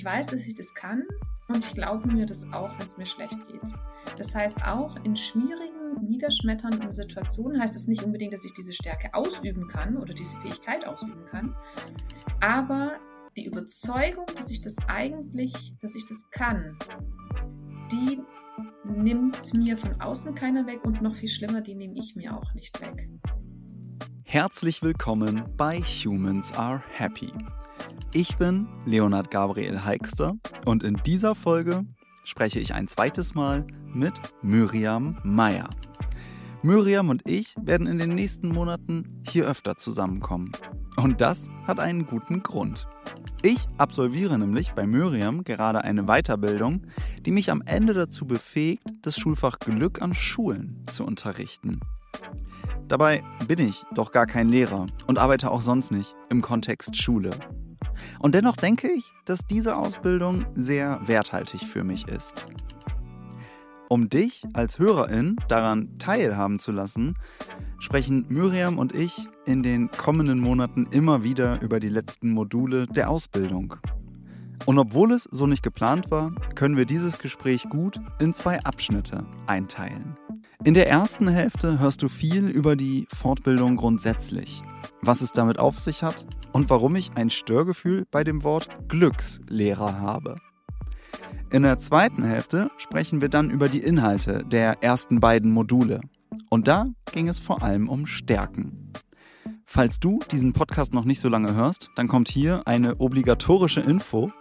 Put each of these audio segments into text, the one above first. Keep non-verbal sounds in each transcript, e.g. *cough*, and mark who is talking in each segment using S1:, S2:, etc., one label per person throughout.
S1: Ich weiß, dass ich das kann und ich glaube mir das auch, wenn es mir schlecht geht. Das heißt, auch in schwierigen, niederschmetternden Situationen heißt es nicht unbedingt, dass ich diese Stärke ausüben kann oder diese Fähigkeit ausüben kann, aber die Überzeugung, dass ich das eigentlich, dass ich das kann, die nimmt mir von außen keiner weg und noch viel schlimmer, die nehme ich mir auch nicht weg.
S2: Herzlich willkommen bei Humans Are Happy. Ich bin Leonard Gabriel Heikster und in dieser Folge spreche ich ein zweites Mal mit Miriam Meyer. Miriam und ich werden in den nächsten Monaten hier öfter zusammenkommen. Und das hat einen guten Grund. Ich absolviere nämlich bei Miriam gerade eine Weiterbildung, die mich am Ende dazu befähigt, das Schulfach Glück an Schulen zu unterrichten. Dabei bin ich doch gar kein Lehrer und arbeite auch sonst nicht im Kontext Schule. Und dennoch denke ich, dass diese Ausbildung sehr werthaltig für mich ist. Um dich als Hörerin daran teilhaben zu lassen, sprechen Miriam und ich in den kommenden Monaten immer wieder über die letzten Module der Ausbildung. Und obwohl es so nicht geplant war, können wir dieses Gespräch gut in zwei Abschnitte einteilen. In der ersten Hälfte hörst du viel über die Fortbildung grundsätzlich, was es damit auf sich hat und warum ich ein Störgefühl bei dem Wort Glückslehrer habe. In der zweiten Hälfte sprechen wir dann über die Inhalte der ersten beiden Module. Und da ging es vor allem um Stärken. Falls du diesen Podcast noch nicht so lange hörst, dann kommt hier eine obligatorische Info.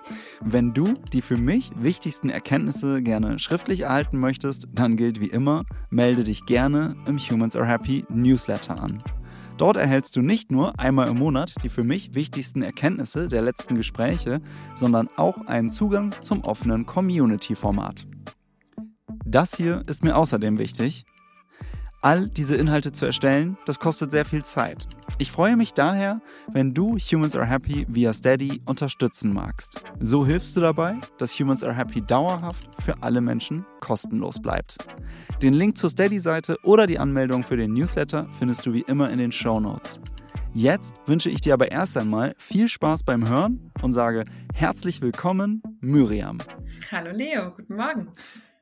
S2: Wenn du die für mich wichtigsten Erkenntnisse gerne schriftlich erhalten möchtest, dann gilt wie immer, melde dich gerne im Humans Are Happy Newsletter an. Dort erhältst du nicht nur einmal im Monat die für mich wichtigsten Erkenntnisse der letzten Gespräche, sondern auch einen Zugang zum offenen Community-Format. Das hier ist mir außerdem wichtig, all diese Inhalte zu erstellen, das kostet sehr viel Zeit. Ich freue mich daher, wenn du Humans Are Happy via Steady unterstützen magst. So hilfst du dabei, dass Humans Are Happy dauerhaft für alle Menschen kostenlos bleibt. Den Link zur Steady-Seite oder die Anmeldung für den Newsletter findest du wie immer in den Show Notes. Jetzt wünsche ich dir aber erst einmal viel Spaß beim Hören und sage herzlich willkommen, Miriam.
S1: Hallo Leo, guten Morgen.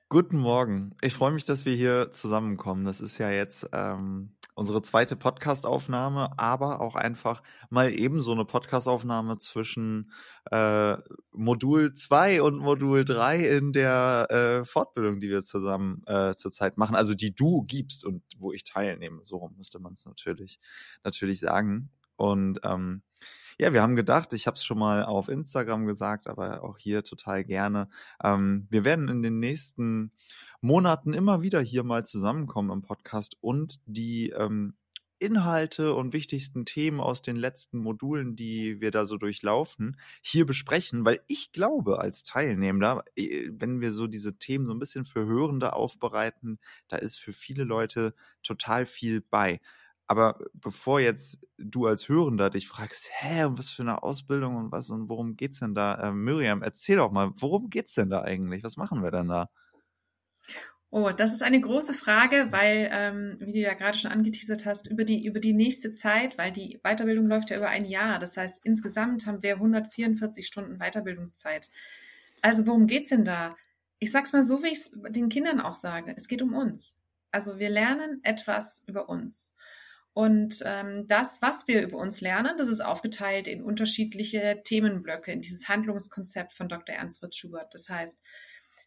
S2: Guten Morgen. Ich freue mich, dass wir hier zusammenkommen. Das ist ja jetzt ähm, unsere zweite Podcastaufnahme, aber auch einfach mal eben so eine Podcastaufnahme zwischen äh, Modul 2 und Modul 3 in der äh, Fortbildung, die wir zusammen äh, zurzeit machen. Also die du gibst und wo ich teilnehme. So müsste man es natürlich, natürlich sagen. Und ähm, ja, wir haben gedacht, ich habe es schon mal auf Instagram gesagt, aber auch hier total gerne. Ähm, wir werden in den nächsten Monaten immer wieder hier mal zusammenkommen im Podcast und die ähm, Inhalte und wichtigsten Themen aus den letzten Modulen, die wir da so durchlaufen, hier besprechen, weil ich glaube, als Teilnehmer, äh, wenn wir so diese Themen so ein bisschen für Hörende aufbereiten, da ist für viele Leute total viel bei. Aber bevor jetzt du als Hörender dich fragst, hä, und was für eine Ausbildung und was und worum geht's denn da? Äh, Miriam, erzähl doch mal, worum geht's denn da eigentlich? Was machen wir denn da?
S1: Oh, das ist eine große Frage, weil, ähm, wie du ja gerade schon angeteasert hast, über die, über die nächste Zeit, weil die Weiterbildung läuft ja über ein Jahr. Das heißt, insgesamt haben wir 144 Stunden Weiterbildungszeit. Also worum geht's denn da? Ich sag's mal so, wie ich es den Kindern auch sage. Es geht um uns. Also wir lernen etwas über uns. Und ähm, das, was wir über uns lernen, das ist aufgeteilt in unterschiedliche Themenblöcke, in dieses Handlungskonzept von Dr. Ernst Fritz Schubert. Das heißt,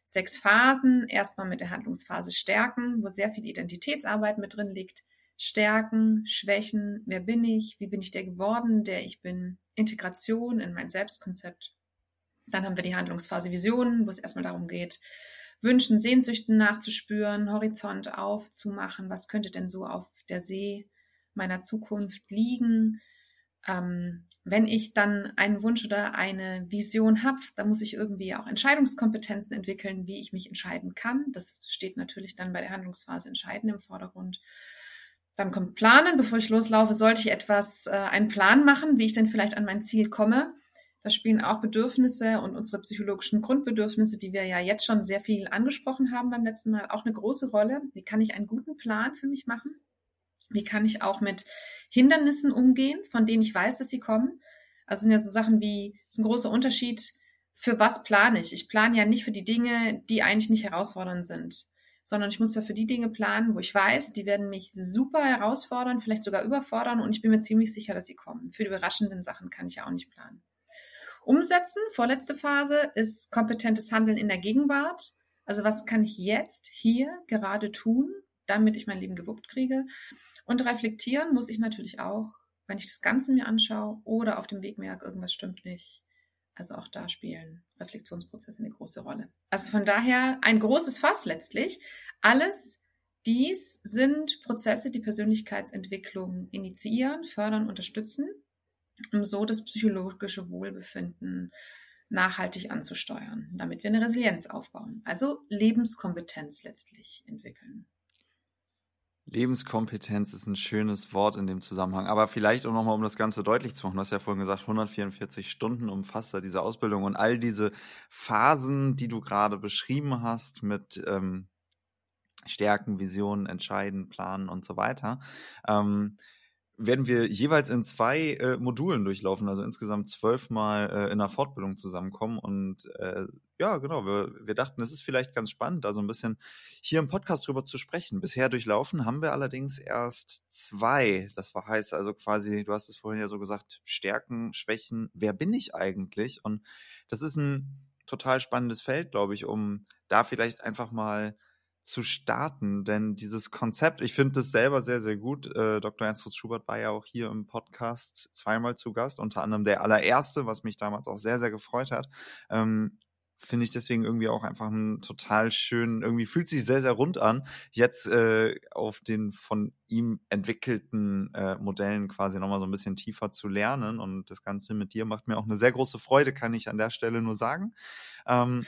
S1: sechs Phasen, erstmal mit der Handlungsphase Stärken, wo sehr viel Identitätsarbeit mit drin liegt. Stärken, Schwächen, wer bin ich, wie bin ich der geworden, der ich bin, Integration in mein Selbstkonzept. Dann haben wir die Handlungsphase Visionen, wo es erstmal darum geht, Wünschen, Sehnsüchten nachzuspüren, Horizont aufzumachen, was könnte denn so auf der See meiner Zukunft liegen. Ähm, wenn ich dann einen Wunsch oder eine Vision habe, dann muss ich irgendwie auch Entscheidungskompetenzen entwickeln, wie ich mich entscheiden kann. Das steht natürlich dann bei der Handlungsphase Entscheiden im Vordergrund. Dann kommt Planen. Bevor ich loslaufe, sollte ich etwas, äh, einen Plan machen, wie ich denn vielleicht an mein Ziel komme. Da spielen auch Bedürfnisse und unsere psychologischen Grundbedürfnisse, die wir ja jetzt schon sehr viel angesprochen haben beim letzten Mal, auch eine große Rolle. Wie kann ich einen guten Plan für mich machen? Wie kann ich auch mit Hindernissen umgehen, von denen ich weiß, dass sie kommen? Also sind ja so Sachen wie, es ist ein großer Unterschied für was plane ich? Ich plane ja nicht für die Dinge, die eigentlich nicht herausfordernd sind, sondern ich muss ja für die Dinge planen, wo ich weiß, die werden mich super herausfordern, vielleicht sogar überfordern und ich bin mir ziemlich sicher, dass sie kommen. Für die überraschenden Sachen kann ich ja auch nicht planen. Umsetzen, vorletzte Phase, ist kompetentes Handeln in der Gegenwart. Also was kann ich jetzt hier gerade tun, damit ich mein Leben gewuppt kriege? Und reflektieren muss ich natürlich auch, wenn ich das Ganze mir anschaue oder auf dem Weg merke, irgendwas stimmt nicht. Also auch da spielen Reflexionsprozesse eine große Rolle. Also von daher ein großes Fass letztlich. Alles dies sind Prozesse, die Persönlichkeitsentwicklung initiieren, fördern, unterstützen um so das psychologische Wohlbefinden nachhaltig anzusteuern, damit wir eine Resilienz aufbauen, also Lebenskompetenz letztlich entwickeln.
S2: Lebenskompetenz ist ein schönes Wort in dem Zusammenhang. Aber vielleicht auch nochmal, um das Ganze deutlich zu machen. Du hast ja vorhin gesagt, 144 Stunden umfasst ja diese Ausbildung und all diese Phasen, die du gerade beschrieben hast mit ähm, Stärken, Visionen, Entscheiden, Planen und so weiter. Ähm, werden wir jeweils in zwei äh, Modulen durchlaufen, also insgesamt zwölfmal äh, in einer Fortbildung zusammenkommen. Und äh, ja, genau, wir, wir dachten, es ist vielleicht ganz spannend, da so ein bisschen hier im Podcast drüber zu sprechen. Bisher durchlaufen haben wir allerdings erst zwei. Das war heiß, also quasi, du hast es vorhin ja so gesagt, Stärken, Schwächen, wer bin ich eigentlich? Und das ist ein total spannendes Feld, glaube ich, um da vielleicht einfach mal zu starten, denn dieses Konzept, ich finde das selber sehr, sehr gut. Äh, Dr. Ernst Schubert war ja auch hier im Podcast zweimal zu Gast, unter anderem der allererste, was mich damals auch sehr, sehr gefreut hat. Ähm, finde ich deswegen irgendwie auch einfach einen total schönen, irgendwie fühlt sich sehr, sehr rund an, jetzt äh, auf den von ihm entwickelten äh, Modellen quasi nochmal so ein bisschen tiefer zu lernen. Und das Ganze mit dir macht mir auch eine sehr große Freude, kann ich an der Stelle nur sagen. Ähm,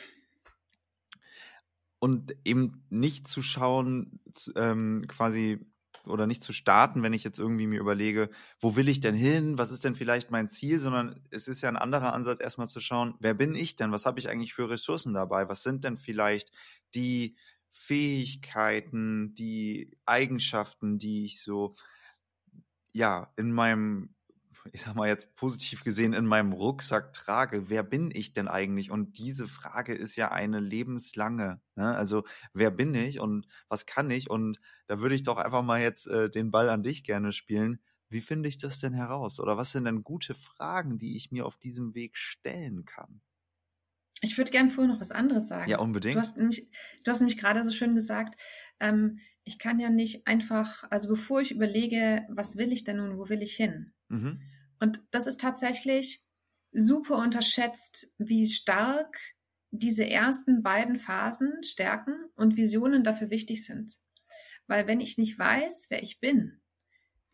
S2: und eben nicht zu schauen, ähm, quasi oder nicht zu starten, wenn ich jetzt irgendwie mir überlege, wo will ich denn hin, was ist denn vielleicht mein Ziel, sondern es ist ja ein anderer Ansatz, erstmal zu schauen, wer bin ich denn, was habe ich eigentlich für Ressourcen dabei, was sind denn vielleicht die Fähigkeiten, die Eigenschaften, die ich so ja in meinem ich sag mal jetzt positiv gesehen, in meinem Rucksack trage, wer bin ich denn eigentlich? Und diese Frage ist ja eine lebenslange. Ne? Also, wer bin ich und was kann ich? Und da würde ich doch einfach mal jetzt äh, den Ball an dich gerne spielen. Wie finde ich das denn heraus? Oder was sind denn gute Fragen, die ich mir auf diesem Weg stellen kann?
S1: Ich würde gerne vorher noch was anderes sagen.
S2: Ja, unbedingt.
S1: Du hast nämlich, du hast nämlich gerade so schön gesagt, ähm, ich kann ja nicht einfach, also bevor ich überlege, was will ich denn und wo will ich hin? Mhm. Und das ist tatsächlich super unterschätzt, wie stark diese ersten beiden Phasen, Stärken und Visionen dafür wichtig sind. Weil wenn ich nicht weiß, wer ich bin,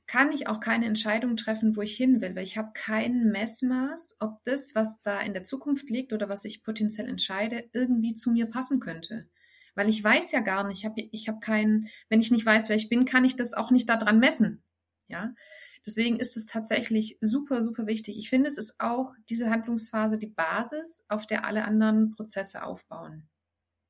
S1: kann ich auch keine Entscheidung treffen, wo ich hin will, weil ich habe kein Messmaß, ob das, was da in der Zukunft liegt oder was ich potenziell entscheide, irgendwie zu mir passen könnte. Weil ich weiß ja gar nicht, ich habe ich hab keinen, wenn ich nicht weiß, wer ich bin, kann ich das auch nicht daran messen. Ja, Deswegen ist es tatsächlich super, super wichtig. Ich finde, es ist auch diese Handlungsphase die Basis, auf der alle anderen Prozesse aufbauen.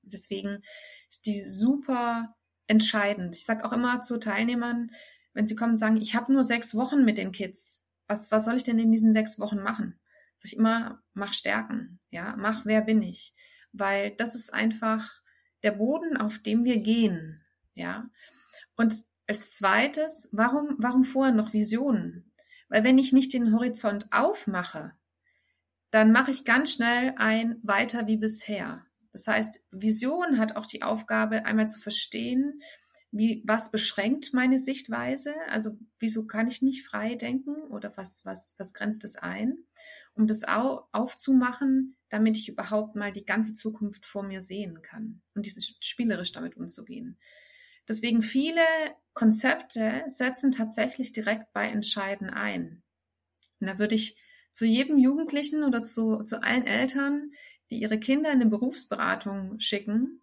S1: Deswegen ist die super entscheidend. Ich sage auch immer zu Teilnehmern, wenn sie kommen und sagen, ich habe nur sechs Wochen mit den Kids, was, was soll ich denn in diesen sechs Wochen machen? Sag ich immer, mach Stärken, ja, mach wer bin ich. Weil das ist einfach der Boden, auf dem wir gehen, ja. Und als zweites, warum, warum vorher noch Visionen? Weil wenn ich nicht den Horizont aufmache, dann mache ich ganz schnell ein weiter wie bisher. Das heißt, Vision hat auch die Aufgabe, einmal zu verstehen, wie, was beschränkt meine Sichtweise? Also, wieso kann ich nicht frei denken oder was, was, was grenzt es ein? Um das au aufzumachen, damit ich überhaupt mal die ganze Zukunft vor mir sehen kann und dieses spielerisch damit umzugehen. Deswegen viele Konzepte setzen tatsächlich direkt bei Entscheiden ein. Und da würde ich zu jedem Jugendlichen oder zu, zu allen Eltern, die ihre Kinder in eine Berufsberatung schicken,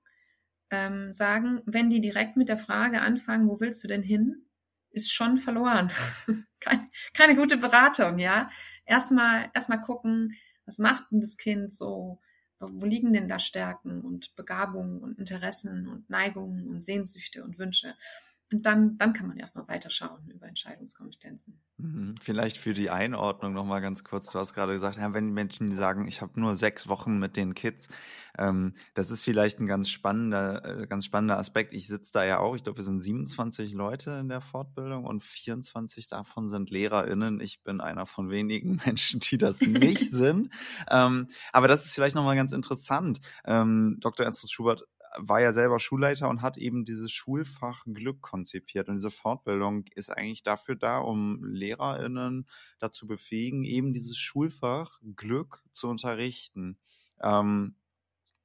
S1: ähm, sagen, wenn die direkt mit der Frage anfangen, wo willst du denn hin, ist schon verloren. *laughs* keine, keine gute Beratung, ja. Erstmal, erstmal gucken, was macht denn das Kind so? wo liegen denn da Stärken und Begabungen und Interessen und Neigungen und Sehnsüchte und Wünsche? Und dann, dann kann man erstmal weiterschauen über Entscheidungskompetenzen.
S2: Mhm. Vielleicht für die Einordnung nochmal ganz kurz. Du hast gerade gesagt, ja, wenn Menschen sagen, ich habe nur sechs Wochen mit den Kids, ähm, das ist vielleicht ein ganz spannender, äh, ganz spannender Aspekt. Ich sitze da ja auch, ich glaube, wir sind 27 Leute in der Fortbildung und 24 davon sind LehrerInnen. Ich bin einer von wenigen *laughs* Menschen, die das nicht *laughs* sind. Ähm, aber das ist vielleicht nochmal ganz interessant. Ähm, Dr. Ernst Schubert war ja selber Schulleiter und hat eben dieses Schulfach Glück konzipiert. Und diese Fortbildung ist eigentlich dafür da, um LehrerInnen dazu befähigen, eben dieses Schulfach Glück zu unterrichten. Ähm,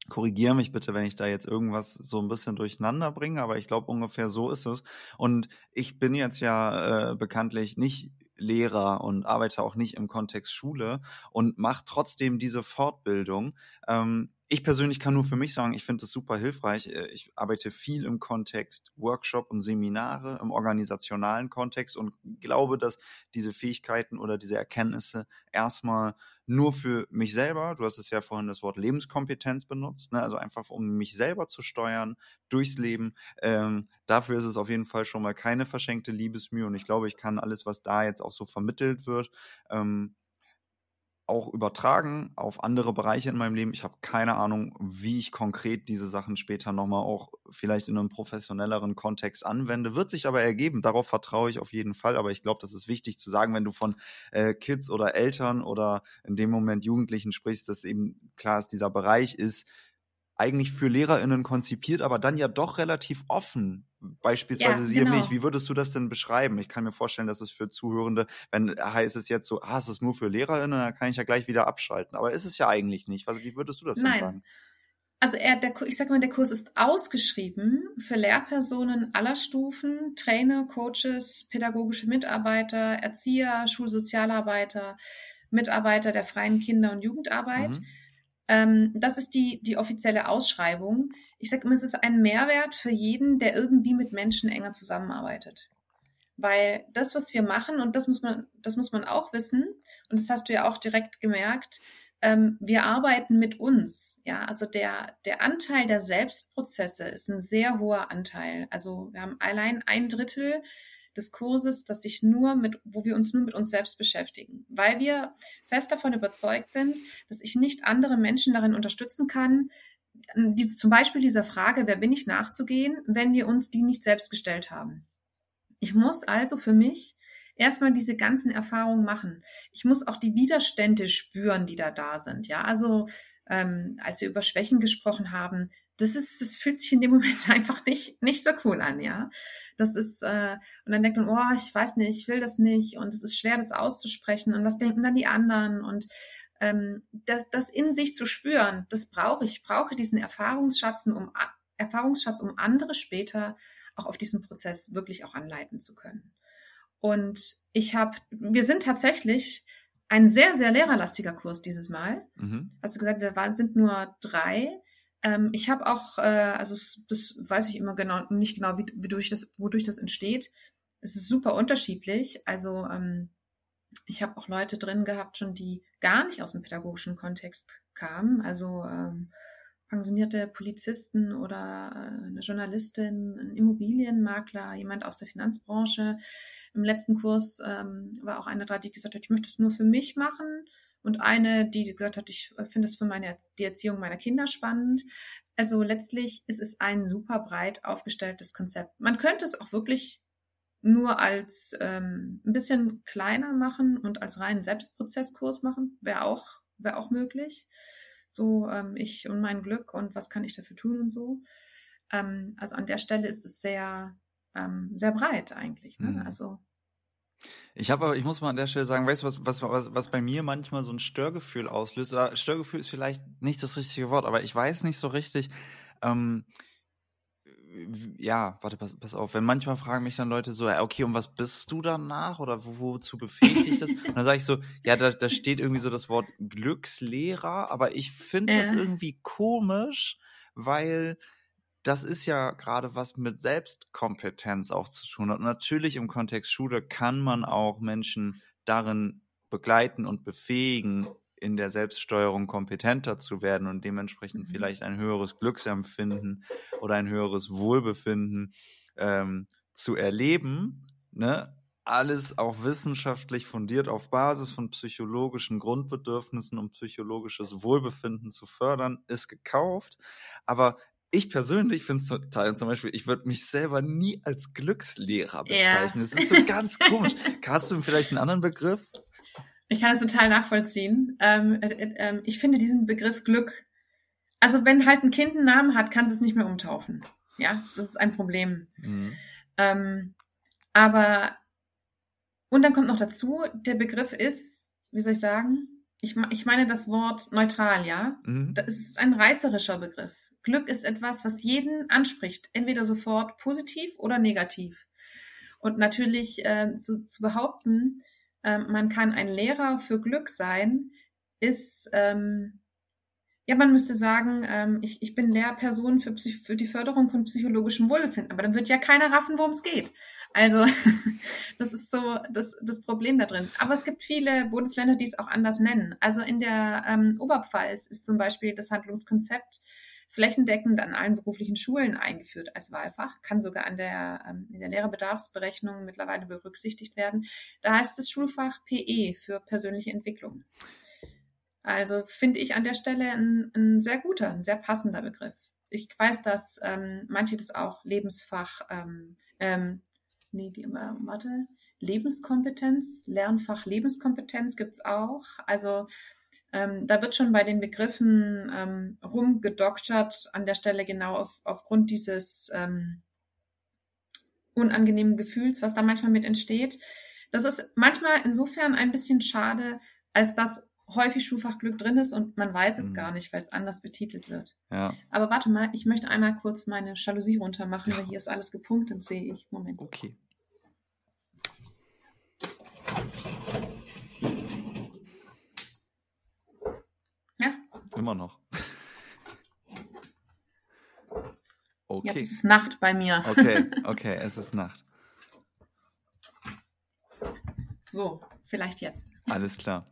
S2: korrigiere mich bitte, wenn ich da jetzt irgendwas so ein bisschen durcheinander bringe, aber ich glaube ungefähr so ist es. Und ich bin jetzt ja äh, bekanntlich nicht Lehrer und arbeite auch nicht im Kontext Schule und mache trotzdem diese Fortbildung. Ähm, ich persönlich kann nur für mich sagen, ich finde das super hilfreich. Äh, ich arbeite viel im Kontext Workshop und Seminare, im organisationalen Kontext und glaube, dass diese Fähigkeiten oder diese Erkenntnisse erstmal nur für mich selber, du hast es ja vorhin das Wort Lebenskompetenz benutzt, ne? also einfach um mich selber zu steuern durchs Leben. Ähm, dafür ist es auf jeden Fall schon mal keine verschenkte Liebesmühe und ich glaube, ich kann alles, was da jetzt auch so vermittelt wird, ähm, auch übertragen auf andere Bereiche in meinem Leben. Ich habe keine Ahnung, wie ich konkret diese Sachen später nochmal auch vielleicht in einem professionelleren Kontext anwende. Wird sich aber ergeben. Darauf vertraue ich auf jeden Fall. Aber ich glaube, das ist wichtig zu sagen, wenn du von äh, Kids oder Eltern oder in dem Moment Jugendlichen sprichst, dass eben klar ist, dieser Bereich ist eigentlich für LehrerInnen konzipiert, aber dann ja doch relativ offen. Beispielsweise ja, siehe genau. mich, wie würdest du das denn beschreiben? Ich kann mir vorstellen, dass es für Zuhörende, wenn heißt es jetzt so, ah, es ist nur für LehrerInnen, dann kann ich ja gleich wieder abschalten. Aber ist es ja eigentlich nicht. Also, wie würdest du das Nein. denn sagen?
S1: Also er, der, ich sag mal, der Kurs ist ausgeschrieben für Lehrpersonen aller Stufen, Trainer, Coaches, pädagogische Mitarbeiter, Erzieher, Schulsozialarbeiter, Mitarbeiter der freien Kinder- und Jugendarbeit. Mhm. Ähm, das ist die, die offizielle Ausschreibung. Ich sage immer, es ist ein Mehrwert für jeden, der irgendwie mit Menschen enger zusammenarbeitet. Weil das, was wir machen, und das muss man, das muss man auch wissen, und das hast du ja auch direkt gemerkt, ähm, wir arbeiten mit uns. Ja, also der, der Anteil der Selbstprozesse ist ein sehr hoher Anteil. Also wir haben allein ein Drittel des Kurses, dass sich nur mit, wo wir uns nur mit uns selbst beschäftigen, weil wir fest davon überzeugt sind, dass ich nicht andere Menschen darin unterstützen kann, diese, zum Beispiel dieser Frage, wer bin ich nachzugehen, wenn wir uns die nicht selbst gestellt haben. Ich muss also für mich erstmal diese ganzen Erfahrungen machen. Ich muss auch die Widerstände spüren, die da da sind. Ja, also ähm, als wir über Schwächen gesprochen haben, das ist, das fühlt sich in dem Moment *laughs* einfach nicht, nicht so cool an, ja. Das ist, äh, und dann denkt man, oh, ich weiß nicht, ich will das nicht und es ist schwer, das auszusprechen und was denken dann die anderen und ähm, das, das in sich zu spüren, das brauche ich. Ich brauche diesen Erfahrungsschatz, um, Erfahrungsschatz, um andere später auch auf diesen Prozess wirklich auch anleiten zu können. Und ich habe, wir sind tatsächlich ein sehr, sehr lehrerlastiger Kurs dieses Mal. Mhm. Hast du gesagt, wir waren, sind nur drei. Ähm, ich habe auch, äh, also das weiß ich immer genau, nicht genau, wie, wie durch das, wodurch das entsteht. Es ist super unterschiedlich. Also ähm, ich habe auch Leute drin gehabt, schon die gar nicht aus dem pädagogischen Kontext kamen. Also ähm, pensionierte Polizisten oder äh, eine Journalistin, ein Immobilienmakler, jemand aus der Finanzbranche. Im letzten Kurs ähm, war auch eine da, die gesagt hat, ich möchte es nur für mich machen und eine, die gesagt hat, ich finde es für meine, die Erziehung meiner Kinder spannend. Also letztlich ist es ein super breit aufgestelltes Konzept. Man könnte es auch wirklich nur als ähm, ein bisschen kleiner machen und als reinen Selbstprozesskurs machen, wäre auch, wäre auch möglich. So ähm, ich und mein Glück und was kann ich dafür tun und so. Ähm, also an der Stelle ist es sehr, ähm, sehr breit eigentlich. Ne? Mhm. Also
S2: ich habe aber, ich muss mal an der Stelle sagen, weißt du, was, was, was, was bei mir manchmal so ein Störgefühl auslöst? Oder Störgefühl ist vielleicht nicht das richtige Wort, aber ich weiß nicht so richtig, ähm, ja, warte, pass, pass auf, wenn manchmal fragen mich dann Leute so, okay, und was bist du danach oder wo, wozu befähigt dich das? Und dann sage ich so, ja, da, da steht irgendwie so das Wort Glückslehrer, aber ich finde äh. das irgendwie komisch, weil das ist ja gerade was mit Selbstkompetenz auch zu tun hat. Und natürlich im Kontext Schule kann man auch Menschen darin begleiten und befähigen, in der Selbststeuerung kompetenter zu werden und dementsprechend mhm. vielleicht ein höheres Glücksempfinden oder ein höheres Wohlbefinden ähm, zu erleben, ne, alles auch wissenschaftlich fundiert auf Basis von psychologischen Grundbedürfnissen und psychologisches Wohlbefinden zu fördern, ist gekauft. Aber ich persönlich finde es total, zum Beispiel, ich würde mich selber nie als Glückslehrer bezeichnen. Es ja. ist so ganz komisch. *laughs* Hast du vielleicht einen anderen Begriff?
S1: Ich kann es total nachvollziehen. Ähm, äh, äh, ähm, ich finde diesen Begriff Glück, also wenn halt ein Kind einen Namen hat, kannst du es nicht mehr umtaufen. Ja, das ist ein Problem. Mhm. Ähm, aber und dann kommt noch dazu, der Begriff ist, wie soll ich sagen, ich, ich meine das Wort neutral, ja. Mhm. Das ist ein reißerischer Begriff. Glück ist etwas, was jeden anspricht, entweder sofort positiv oder negativ. Und natürlich äh, zu, zu behaupten, äh, man kann ein Lehrer für Glück sein, ist, ähm, ja, man müsste sagen, ähm, ich, ich bin Lehrperson für, Psych für die Förderung von psychologischem Wohlbefinden, aber dann wird ja keiner raffen, worum es geht. Also *laughs* das ist so das, das Problem da drin. Aber es gibt viele Bundesländer, die es auch anders nennen. Also in der ähm, Oberpfalz ist zum Beispiel das Handlungskonzept flächendeckend an allen beruflichen Schulen eingeführt als Wahlfach, kann sogar an der, ähm, in der Lehrerbedarfsberechnung mittlerweile berücksichtigt werden. Da heißt es Schulfach PE für persönliche Entwicklung. Also finde ich an der Stelle ein, ein, sehr guter, ein sehr passender Begriff. Ich weiß, dass ähm, manche das auch Lebensfach ähm, ähm, nee, die, immer, warte, Lebenskompetenz, Lernfach Lebenskompetenz gibt's auch. Also ähm, da wird schon bei den Begriffen ähm, rumgedoktert an der Stelle genau auf, aufgrund dieses ähm, unangenehmen Gefühls, was da manchmal mit entsteht. Das ist manchmal insofern ein bisschen schade, als dass häufig Schulfachglück drin ist und man weiß es mhm. gar nicht, weil es anders betitelt wird.
S2: Ja.
S1: Aber warte mal, ich möchte einmal kurz meine Jalousie runtermachen, ja. weil hier ist alles gepunktet, sehe ich. Moment.
S2: Okay.
S1: Ja.
S2: Immer noch.
S1: Okay. Jetzt ist Nacht bei mir.
S2: Okay, *laughs* okay, es ist Nacht.
S1: So, vielleicht jetzt.
S2: Alles klar.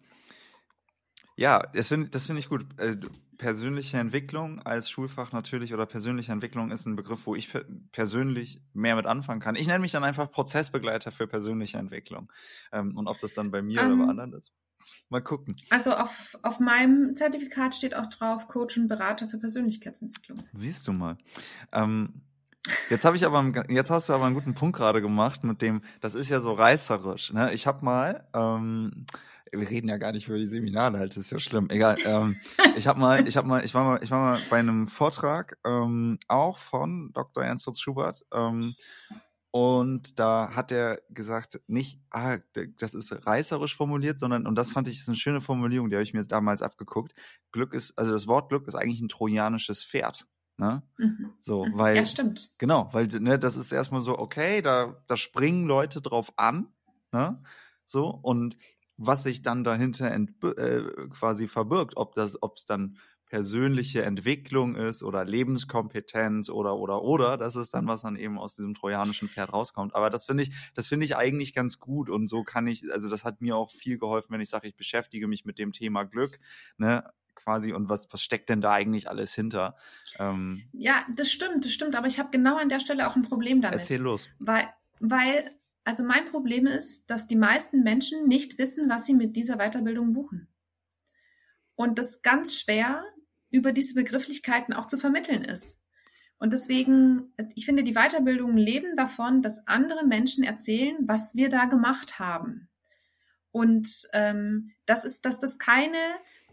S2: Ja, das finde das find ich gut. Äh, persönliche Entwicklung als Schulfach natürlich oder persönliche Entwicklung ist ein Begriff, wo ich persönlich mehr mit anfangen kann. Ich nenne mich dann einfach Prozessbegleiter für persönliche Entwicklung. Ähm, und ob das dann bei mir um, oder bei ähm, anderen ist. Mal gucken.
S1: Also auf, auf meinem Zertifikat steht auch drauf Coach und Berater für Persönlichkeitsentwicklung.
S2: Siehst du mal. Ähm, Jetzt habe ich aber, jetzt hast du aber einen guten Punkt gerade gemacht mit dem, das ist ja so reißerisch. Ne? Ich habe mal, ähm, wir reden ja gar nicht über die Seminare, halt, ist ja schlimm. Egal. Ähm, ich habe mal, ich habe mal, ich war mal, ich war mal bei einem Vortrag ähm, auch von Dr. Ernst Schubert. Und da hat er gesagt, nicht, ah, das ist reißerisch formuliert, sondern, und das fand ich ist eine schöne Formulierung, die habe ich mir damals abgeguckt. Glück ist, also das Wort Glück ist eigentlich ein trojanisches Pferd. Ne? Mhm. So, mhm. weil.
S1: Ja, stimmt.
S2: Genau, weil ne, das ist erstmal so, okay, da, da springen Leute drauf an, ne? So, und was sich dann dahinter äh, quasi verbirgt, ob das, ob es dann persönliche Entwicklung ist oder Lebenskompetenz oder oder oder, das ist dann was dann eben aus diesem trojanischen Pferd rauskommt. Aber das finde ich, das finde ich eigentlich ganz gut und so kann ich, also das hat mir auch viel geholfen, wenn ich sage, ich beschäftige mich mit dem Thema Glück, ne, quasi und was was steckt denn da eigentlich alles hinter?
S1: Ähm, ja, das stimmt, das stimmt. Aber ich habe genau an der Stelle auch ein Problem damit.
S2: Erzähl los.
S1: Weil weil also mein Problem ist, dass die meisten Menschen nicht wissen, was sie mit dieser Weiterbildung buchen. Und das ganz schwer über diese Begrifflichkeiten auch zu vermitteln ist. Und deswegen, ich finde, die Weiterbildungen leben davon, dass andere Menschen erzählen, was wir da gemacht haben. Und ähm, das ist, dass das keine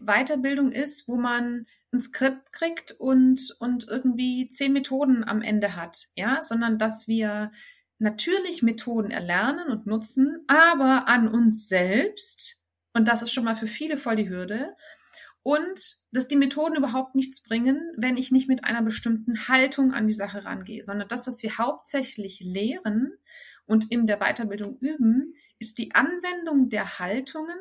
S1: Weiterbildung ist, wo man ein Skript kriegt und, und irgendwie zehn Methoden am Ende hat, ja, sondern dass wir natürlich Methoden erlernen und nutzen, aber an uns selbst, und das ist schon mal für viele voll die Hürde, und dass die Methoden überhaupt nichts bringen, wenn ich nicht mit einer bestimmten Haltung an die Sache rangehe, sondern das, was wir hauptsächlich lehren und in der Weiterbildung üben, ist die Anwendung der Haltungen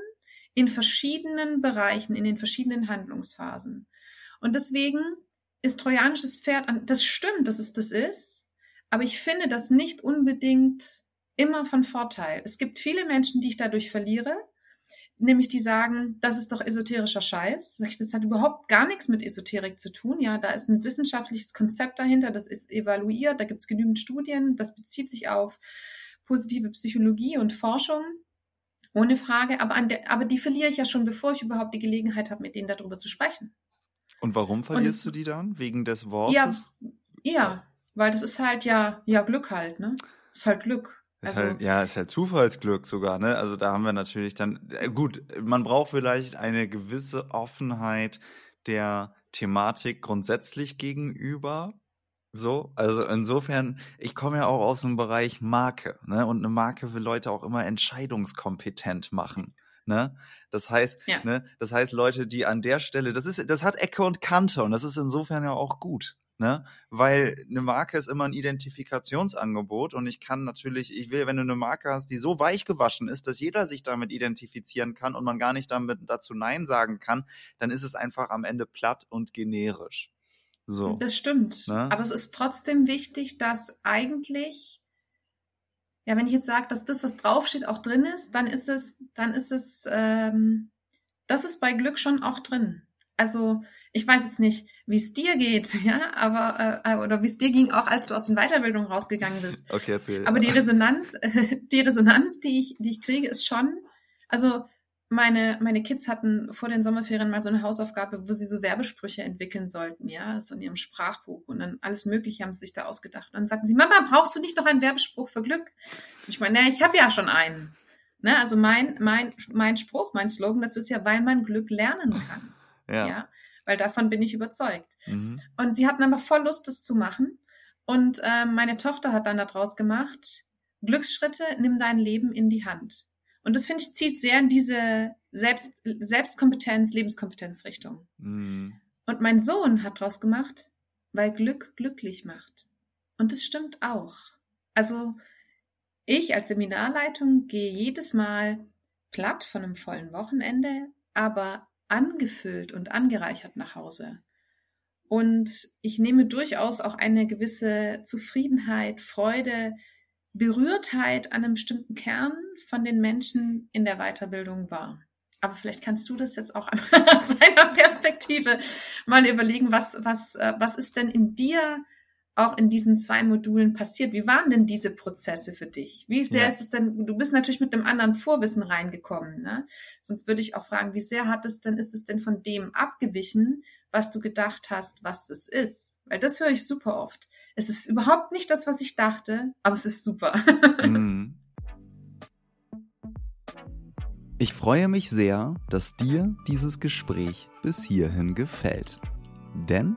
S1: in verschiedenen Bereichen, in den verschiedenen Handlungsphasen. Und deswegen ist trojanisches Pferd, das stimmt, dass es das ist, aber ich finde das nicht unbedingt immer von Vorteil. Es gibt viele Menschen, die ich dadurch verliere, nämlich die sagen, das ist doch esoterischer Scheiß. Das hat überhaupt gar nichts mit Esoterik zu tun. Ja, da ist ein wissenschaftliches Konzept dahinter, das ist evaluiert, da gibt es genügend Studien, das bezieht sich auf positive Psychologie und Forschung. Ohne Frage, aber, der, aber die verliere ich ja schon, bevor ich überhaupt die Gelegenheit habe, mit denen darüber zu sprechen.
S2: Und warum verlierst und es, du die dann? Wegen des Wortes?
S1: Ja, ja, weil das ist halt ja, ja Glück halt, ne? Das ist halt Glück.
S2: Ist also, halt, ja, ist halt Zufallsglück sogar, ne? Also da haben wir natürlich dann, äh, gut, man braucht vielleicht eine gewisse Offenheit der Thematik grundsätzlich gegenüber. So, also insofern, ich komme ja auch aus dem Bereich Marke, ne? Und eine Marke will Leute auch immer entscheidungskompetent machen. Ne? Das heißt, ja. ne, das heißt, Leute, die an der Stelle, das ist, das hat Ecke und Kante und das ist insofern ja auch gut. Ne? Weil eine Marke ist immer ein Identifikationsangebot und ich kann natürlich, ich will, wenn du eine Marke hast, die so weich gewaschen ist, dass jeder sich damit identifizieren kann und man gar nicht damit dazu Nein sagen kann, dann ist es einfach am Ende platt und generisch. So.
S1: Das stimmt. Ne? Aber es ist trotzdem wichtig, dass eigentlich, ja, wenn ich jetzt sage, dass das, was draufsteht, auch drin ist, dann ist es, dann ist es, ähm, das ist bei Glück schon auch drin. Also ich weiß jetzt nicht, wie es dir geht, *laughs* ja, aber äh, oder wie es dir ging, auch als du aus den Weiterbildungen rausgegangen bist. *laughs*
S2: Okay, erzähl.
S1: Aber die Resonanz, äh, *laughs* die Resonanz, die ich, die ich kriege, ist schon, also meine, meine Kids hatten vor den Sommerferien mal so eine Hausaufgabe, wo sie so Werbesprüche entwickeln sollten, ja, so in ihrem Sprachbuch und dann alles Mögliche haben sie sich da ausgedacht. Und dann sagten sie, Mama, brauchst du nicht doch einen Werbespruch für Glück? Ich meine, naja, ich habe ja schon einen. Ne? Also mein, mein, mein Spruch, mein Slogan dazu ist ja, weil man Glück lernen kann. Ja. ja? Weil davon bin ich überzeugt. Mhm. Und sie hatten aber voll Lust, das zu machen. Und äh, meine Tochter hat dann daraus gemacht, Glücksschritte, nimm dein Leben in die Hand. Und das finde ich zielt sehr in diese Selbst, Selbstkompetenz, Lebenskompetenz-Richtung. Mhm. Und mein Sohn hat daraus gemacht, weil Glück glücklich macht. Und das stimmt auch. Also ich als Seminarleitung gehe jedes Mal platt von einem vollen Wochenende, aber angefüllt und angereichert nach Hause. Und ich nehme durchaus auch eine gewisse Zufriedenheit, Freude, Berührtheit an einem bestimmten Kern von den Menschen in der Weiterbildung wahr. Aber vielleicht kannst du das jetzt auch *laughs* aus deiner Perspektive mal überlegen, was, was, äh, was ist denn in dir auch in diesen zwei Modulen passiert? Wie waren denn diese Prozesse für dich? Wie sehr ja. ist es denn, du bist natürlich mit einem anderen Vorwissen reingekommen, ne? Sonst würde ich auch fragen, wie sehr hat es denn, ist es denn von dem abgewichen, was du gedacht hast, was es ist? Weil das höre ich super oft. Es ist überhaupt nicht das, was ich dachte, aber es ist super. *laughs* Mhm.
S2: Ich freue mich sehr, dass dir dieses Gespräch bis hierhin gefällt. Denn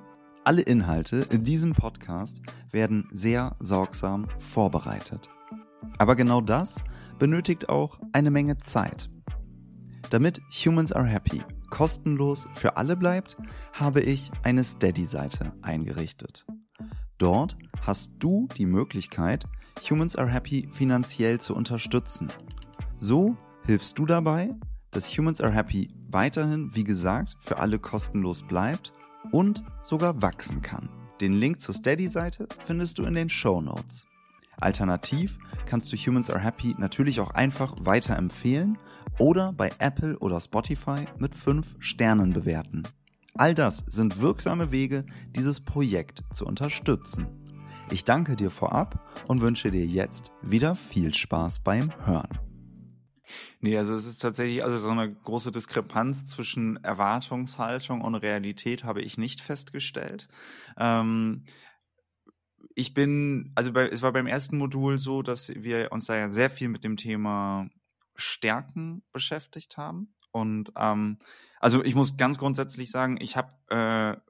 S2: alle Inhalte in diesem Podcast werden sehr sorgsam vorbereitet. Aber genau das benötigt auch eine Menge Zeit. Damit Humans Are Happy kostenlos für alle bleibt, habe ich eine Steady-Seite eingerichtet. Dort hast du die Möglichkeit, Humans Are Happy finanziell zu unterstützen. So hilfst du dabei, dass Humans Are Happy weiterhin, wie gesagt, für alle kostenlos bleibt und sogar wachsen kann. Den Link zur Steady-Seite findest du in den Show Notes. Alternativ kannst du Humans Are Happy natürlich auch einfach weiterempfehlen oder bei Apple oder Spotify mit 5 Sternen bewerten. All das sind wirksame Wege, dieses Projekt zu unterstützen. Ich danke dir vorab und wünsche dir jetzt wieder viel Spaß beim Hören. Nee, also es ist tatsächlich, also so eine große Diskrepanz zwischen Erwartungshaltung und Realität habe ich nicht festgestellt. Ähm, ich bin, also bei, es war beim ersten Modul so, dass wir uns da ja sehr viel mit dem Thema Stärken beschäftigt haben. Und ähm, also ich muss ganz grundsätzlich sagen, ich habe äh,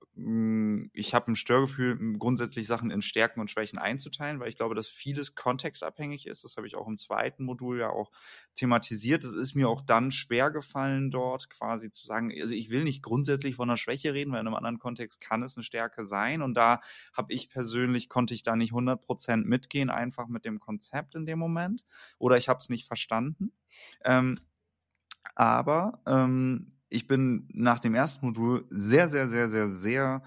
S2: ich habe ein Störgefühl, hm, grundsätzlich Sachen in Stärken und Schwächen einzuteilen, weil ich glaube, dass vieles kontextabhängig ist. Das habe ich auch im zweiten Modul ja auch thematisiert. Es ist mir auch dann schwer gefallen, dort quasi zu sagen, also ich will nicht grundsätzlich von einer Schwäche reden, weil in einem anderen Kontext kann es eine Stärke sein. Und da habe ich persönlich, konnte ich da nicht 100% mitgehen, einfach mit dem Konzept in dem Moment. Oder ich habe es nicht verstanden. Ähm, aber ähm, ich bin nach dem ersten Modul sehr, sehr, sehr, sehr, sehr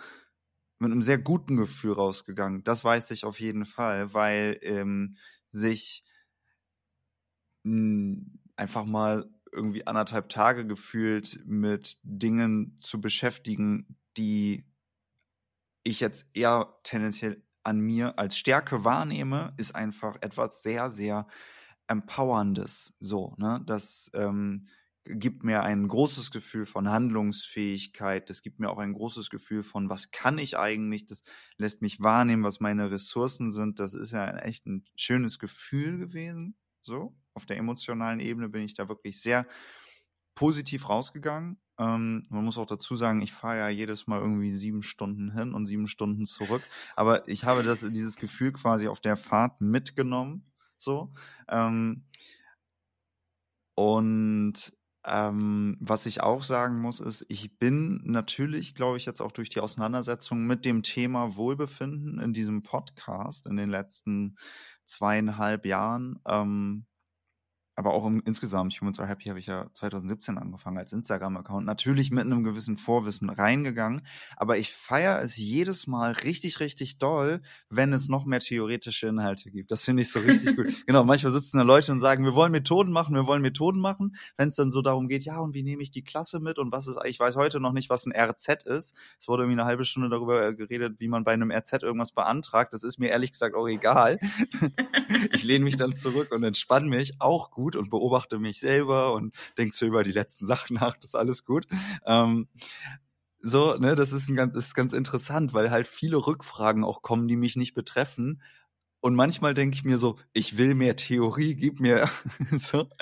S2: mit einem sehr guten Gefühl rausgegangen. Das weiß ich auf jeden Fall, weil ähm, sich mh, einfach mal irgendwie anderthalb Tage gefühlt mit Dingen zu beschäftigen, die ich jetzt eher tendenziell an mir als Stärke wahrnehme, ist einfach etwas sehr, sehr Empowerndes. So, ne? Das ähm, gibt mir ein großes Gefühl von Handlungsfähigkeit. Das gibt mir auch ein großes Gefühl von, was kann ich eigentlich? Das lässt mich wahrnehmen, was meine Ressourcen sind. Das ist ja echt ein schönes Gefühl gewesen. So, auf der emotionalen Ebene bin ich da wirklich sehr positiv rausgegangen. Ähm, man muss auch dazu sagen, ich fahre ja jedes Mal irgendwie sieben Stunden hin und sieben Stunden zurück. Aber ich habe das, dieses Gefühl quasi auf der Fahrt mitgenommen. So. Ähm, und ähm, was ich auch sagen muss, ist, ich bin natürlich, glaube ich, jetzt auch durch die Auseinandersetzung mit dem Thema Wohlbefinden in diesem Podcast in den letzten zweieinhalb Jahren ähm, aber auch im, insgesamt, Humans Are Happy habe ich ja 2017 angefangen als Instagram-Account, natürlich mit einem gewissen Vorwissen reingegangen, aber ich feiere es jedes Mal richtig, richtig doll, wenn es noch mehr theoretische Inhalte gibt. Das finde ich so richtig gut. *laughs* Genau, manchmal sitzen da Leute und sagen, wir wollen Methoden machen, wir wollen Methoden machen. Wenn es dann so darum geht, ja, und wie nehme ich die Klasse mit und was ist, ich weiß heute noch nicht, was ein RZ ist. Es wurde irgendwie eine halbe Stunde darüber äh, geredet, wie man bei einem RZ irgendwas beantragt. Das ist mir ehrlich gesagt auch egal. *laughs* ich lehne mich dann zurück und entspanne mich, auch gut gut und beobachte mich selber und denke so über die letzten *laughs* Sachen nach, das ist alles gut. Ähm, so, ne, das ist, ein ganz, das ist ganz interessant, weil halt viele Rückfragen auch kommen, die mich nicht betreffen. Und manchmal denke ich mir so, ich will mehr Theorie, gib mir *laughs* so. *laughs*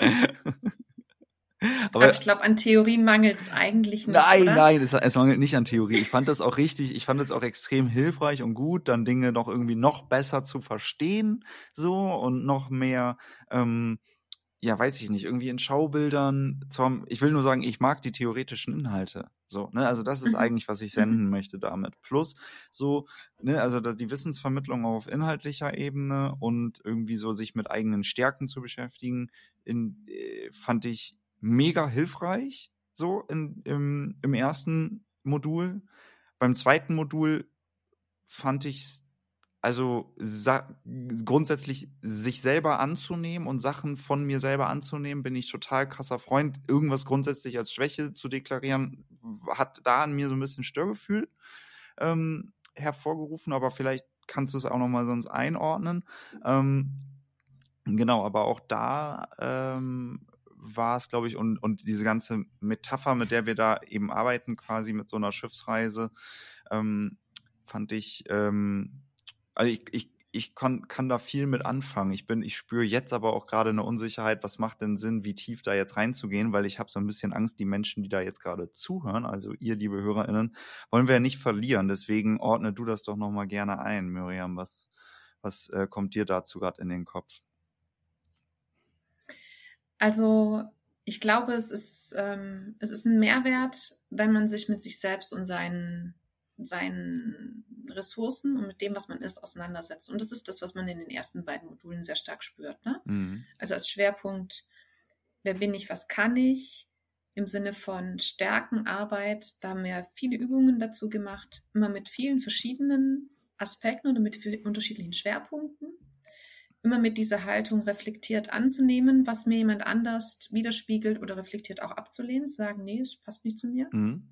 S1: Aber, Aber ich glaube, an Theorie mangelt es eigentlich
S2: nicht. Nein, oder? nein, es, es, mangelt nicht an Theorie. Ich fand das auch richtig, ich fand es auch extrem hilfreich und gut, dann Dinge noch irgendwie noch besser zu verstehen, so und noch mehr ähm, ja, weiß ich nicht, irgendwie in Schaubildern zum, ich will nur sagen, ich mag die theoretischen Inhalte. So, ne, also das ist mhm. eigentlich, was ich senden mhm. möchte damit. Plus so, ne, also die Wissensvermittlung auf inhaltlicher Ebene und irgendwie so sich mit eigenen Stärken zu beschäftigen, in, äh, fand ich mega hilfreich, so in, im, im ersten Modul. Beim zweiten Modul fand ich also grundsätzlich sich selber anzunehmen und Sachen von mir selber anzunehmen, bin ich total krasser Freund. Irgendwas grundsätzlich als Schwäche zu deklarieren, hat da an mir so ein bisschen Störgefühl ähm, hervorgerufen, aber vielleicht kannst du es auch nochmal sonst einordnen. Ähm, genau, aber auch da ähm, war es, glaube ich, und, und diese ganze Metapher, mit der wir da eben arbeiten, quasi mit so einer Schiffsreise, ähm, fand ich ähm, also ich, ich, ich kann, kann da viel mit anfangen. Ich bin, ich spüre jetzt aber auch gerade eine Unsicherheit, was macht denn Sinn, wie tief da jetzt reinzugehen, weil ich habe so ein bisschen Angst, die Menschen, die da jetzt gerade zuhören, also ihr, liebe HörerInnen, wollen wir ja nicht verlieren. Deswegen ordne du das doch nochmal gerne ein, Miriam. Was, was äh, kommt dir dazu gerade in den Kopf?
S1: Also ich glaube, es ist, ähm, es ist ein Mehrwert, wenn man sich mit sich selbst und seinen seinen Ressourcen und mit dem, was man ist, auseinandersetzt. Und das ist das, was man in den ersten beiden Modulen sehr stark spürt. Ne? Mhm. Also als Schwerpunkt, wer bin ich, was kann ich? Im Sinne von Stärkenarbeit, da haben wir viele Übungen dazu gemacht, immer mit vielen verschiedenen Aspekten oder mit unterschiedlichen Schwerpunkten. Immer mit dieser Haltung reflektiert anzunehmen, was mir jemand anders widerspiegelt oder reflektiert auch abzulehnen, zu sagen, nee, es passt nicht zu mir. Mhm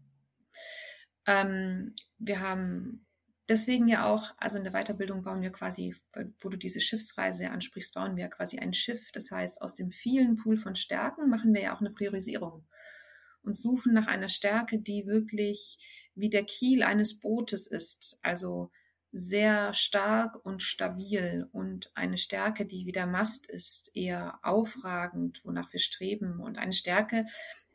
S1: ähm, wir haben deswegen ja auch, also in der Weiterbildung bauen wir quasi, wo du diese Schiffsreise ansprichst, bauen wir quasi ein Schiff. Das heißt, aus dem vielen Pool von Stärken machen wir ja auch eine Priorisierung und suchen nach einer Stärke, die wirklich wie der Kiel eines Bootes ist. Also sehr stark und stabil und eine Stärke, die wie der Mast ist, eher aufragend, wonach wir streben und eine Stärke,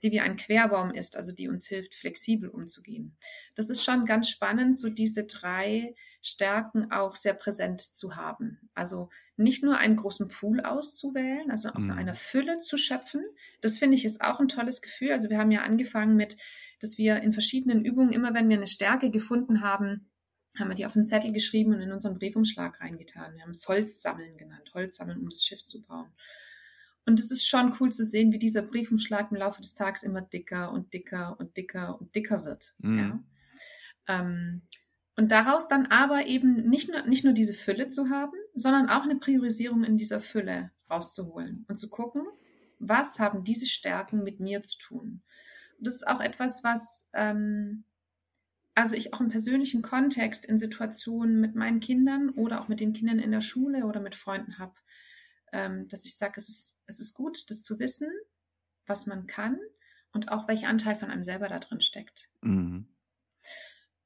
S1: die wie ein Querbaum ist, also die uns hilft, flexibel umzugehen. Das ist schon ganz spannend, so diese drei Stärken auch sehr präsent zu haben. Also nicht nur einen großen Pool auszuwählen, also aus mhm. einer Fülle zu schöpfen. Das finde ich ist auch ein tolles Gefühl. Also wir haben ja angefangen mit, dass wir in verschiedenen Übungen, immer wenn wir eine Stärke gefunden haben, haben wir die auf einen Zettel geschrieben und in unseren Briefumschlag reingetan. Wir haben es Holz sammeln genannt, Holz sammeln, um das Schiff zu bauen. Und es ist schon cool zu sehen, wie dieser Briefumschlag im Laufe des Tages immer dicker und dicker und dicker und dicker wird. Mhm. Ja. Ähm, und daraus dann aber eben nicht nur, nicht nur diese Fülle zu haben, sondern auch eine Priorisierung in dieser Fülle rauszuholen und zu gucken, was haben diese Stärken mit mir zu tun? Und das ist auch etwas, was ähm, also ich auch im persönlichen Kontext in Situationen mit meinen Kindern oder auch mit den Kindern in der Schule oder mit Freunden habe, ähm, dass ich sage, es ist, es ist gut, das zu wissen, was man kann und auch welcher Anteil von einem selber da drin steckt. Mhm.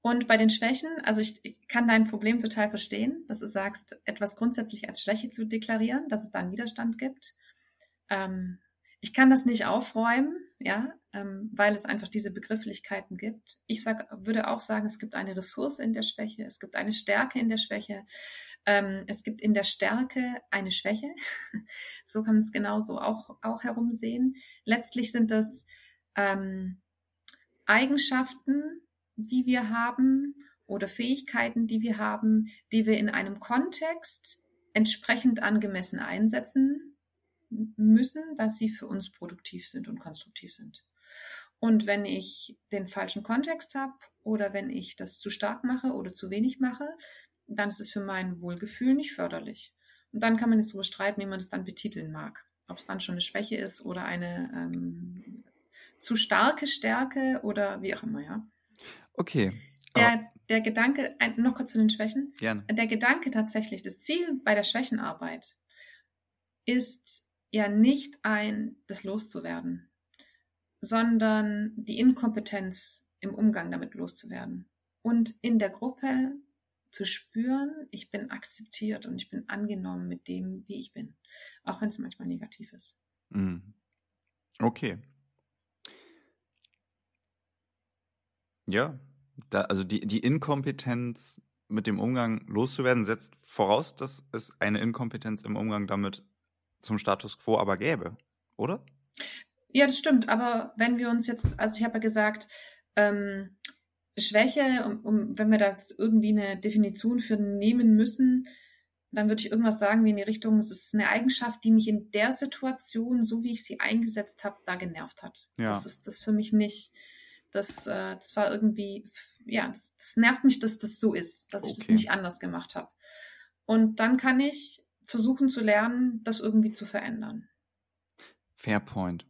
S1: Und bei den Schwächen, also ich, ich, kann dein Problem total verstehen, dass du sagst, etwas grundsätzlich als Schwäche zu deklarieren, dass es da einen Widerstand gibt. Ähm, ich kann das nicht aufräumen, ja, ähm, weil es einfach diese Begrifflichkeiten gibt. Ich sag, würde auch sagen, es gibt eine Ressource in der Schwäche, es gibt eine Stärke in der Schwäche, ähm, es gibt in der Stärke eine Schwäche. *laughs* so kann man es genauso auch, auch herumsehen. Letztlich sind das ähm, Eigenschaften, die wir haben oder Fähigkeiten, die wir haben, die wir in einem Kontext entsprechend angemessen einsetzen müssen, dass sie für uns produktiv sind und konstruktiv sind. Und wenn ich den falschen Kontext habe oder wenn ich das zu stark mache oder zu wenig mache, dann ist es für mein Wohlgefühl nicht förderlich. Und dann kann man jetzt darüber streiten, wie man es dann betiteln mag. Ob es dann schon eine Schwäche ist oder eine ähm, zu starke Stärke oder wie auch immer, ja.
S2: Okay.
S1: Der, der Gedanke, noch kurz zu den Schwächen.
S2: Gerne.
S1: Der Gedanke tatsächlich, das Ziel bei der Schwächenarbeit ist ja nicht ein, das loszuwerden, sondern die Inkompetenz im Umgang damit loszuwerden. Und in der Gruppe zu spüren, ich bin akzeptiert und ich bin angenommen mit dem, wie ich bin, auch wenn es manchmal negativ ist.
S2: Mhm. Okay. Ja, da, also die, die Inkompetenz mit dem Umgang loszuwerden, setzt voraus, dass es eine Inkompetenz im Umgang damit zum Status quo aber gäbe, oder?
S1: Ja, das stimmt. Aber wenn wir uns jetzt, also ich habe ja gesagt, ähm, Schwäche, um, um, wenn wir da irgendwie eine Definition für nehmen müssen, dann würde ich irgendwas sagen wie in die Richtung, es ist eine Eigenschaft, die mich in der Situation, so wie ich sie eingesetzt habe, da genervt hat. Ja. Das ist das für mich nicht. Das, äh, das war irgendwie, ja, das, das, nervt mich, dass das so ist, dass ich das nicht anders gemacht habe. Und dann kann ich versuchen zu lernen, das irgendwie zu verändern.
S2: Fair point.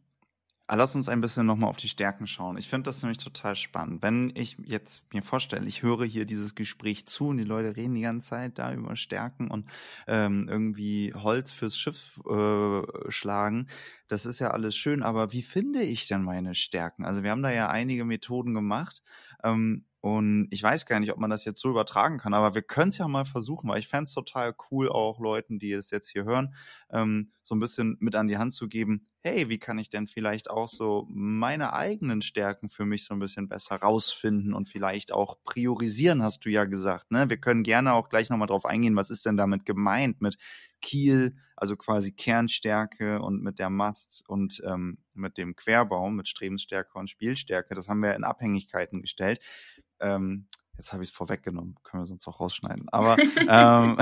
S2: Ah, lass uns ein bisschen nochmal auf die Stärken schauen. Ich finde das nämlich total spannend. Wenn ich jetzt mir vorstelle, ich höre hier dieses Gespräch zu und die Leute reden die ganze Zeit da über Stärken und ähm, irgendwie Holz fürs Schiff äh, schlagen, das ist ja alles schön, aber wie finde ich denn meine Stärken? Also wir haben da ja einige Methoden gemacht. Ähm, und ich weiß gar nicht, ob man das jetzt so übertragen kann, aber wir können es ja mal versuchen, weil ich fände es total cool, auch Leuten, die es jetzt hier hören, ähm, so ein bisschen mit an die Hand zu geben, hey, wie kann ich denn vielleicht auch so meine eigenen Stärken für mich so ein bisschen besser rausfinden und vielleicht auch priorisieren, hast du ja gesagt. Ne? Wir können gerne auch gleich nochmal drauf eingehen, was ist denn damit gemeint mit Kiel, also quasi Kernstärke und mit der Mast und ähm, mit dem Querbaum, mit Strebensstärke und Spielstärke. Das haben wir in Abhängigkeiten gestellt. Ähm, jetzt habe ich es vorweggenommen, können wir sonst auch rausschneiden. Aber ähm,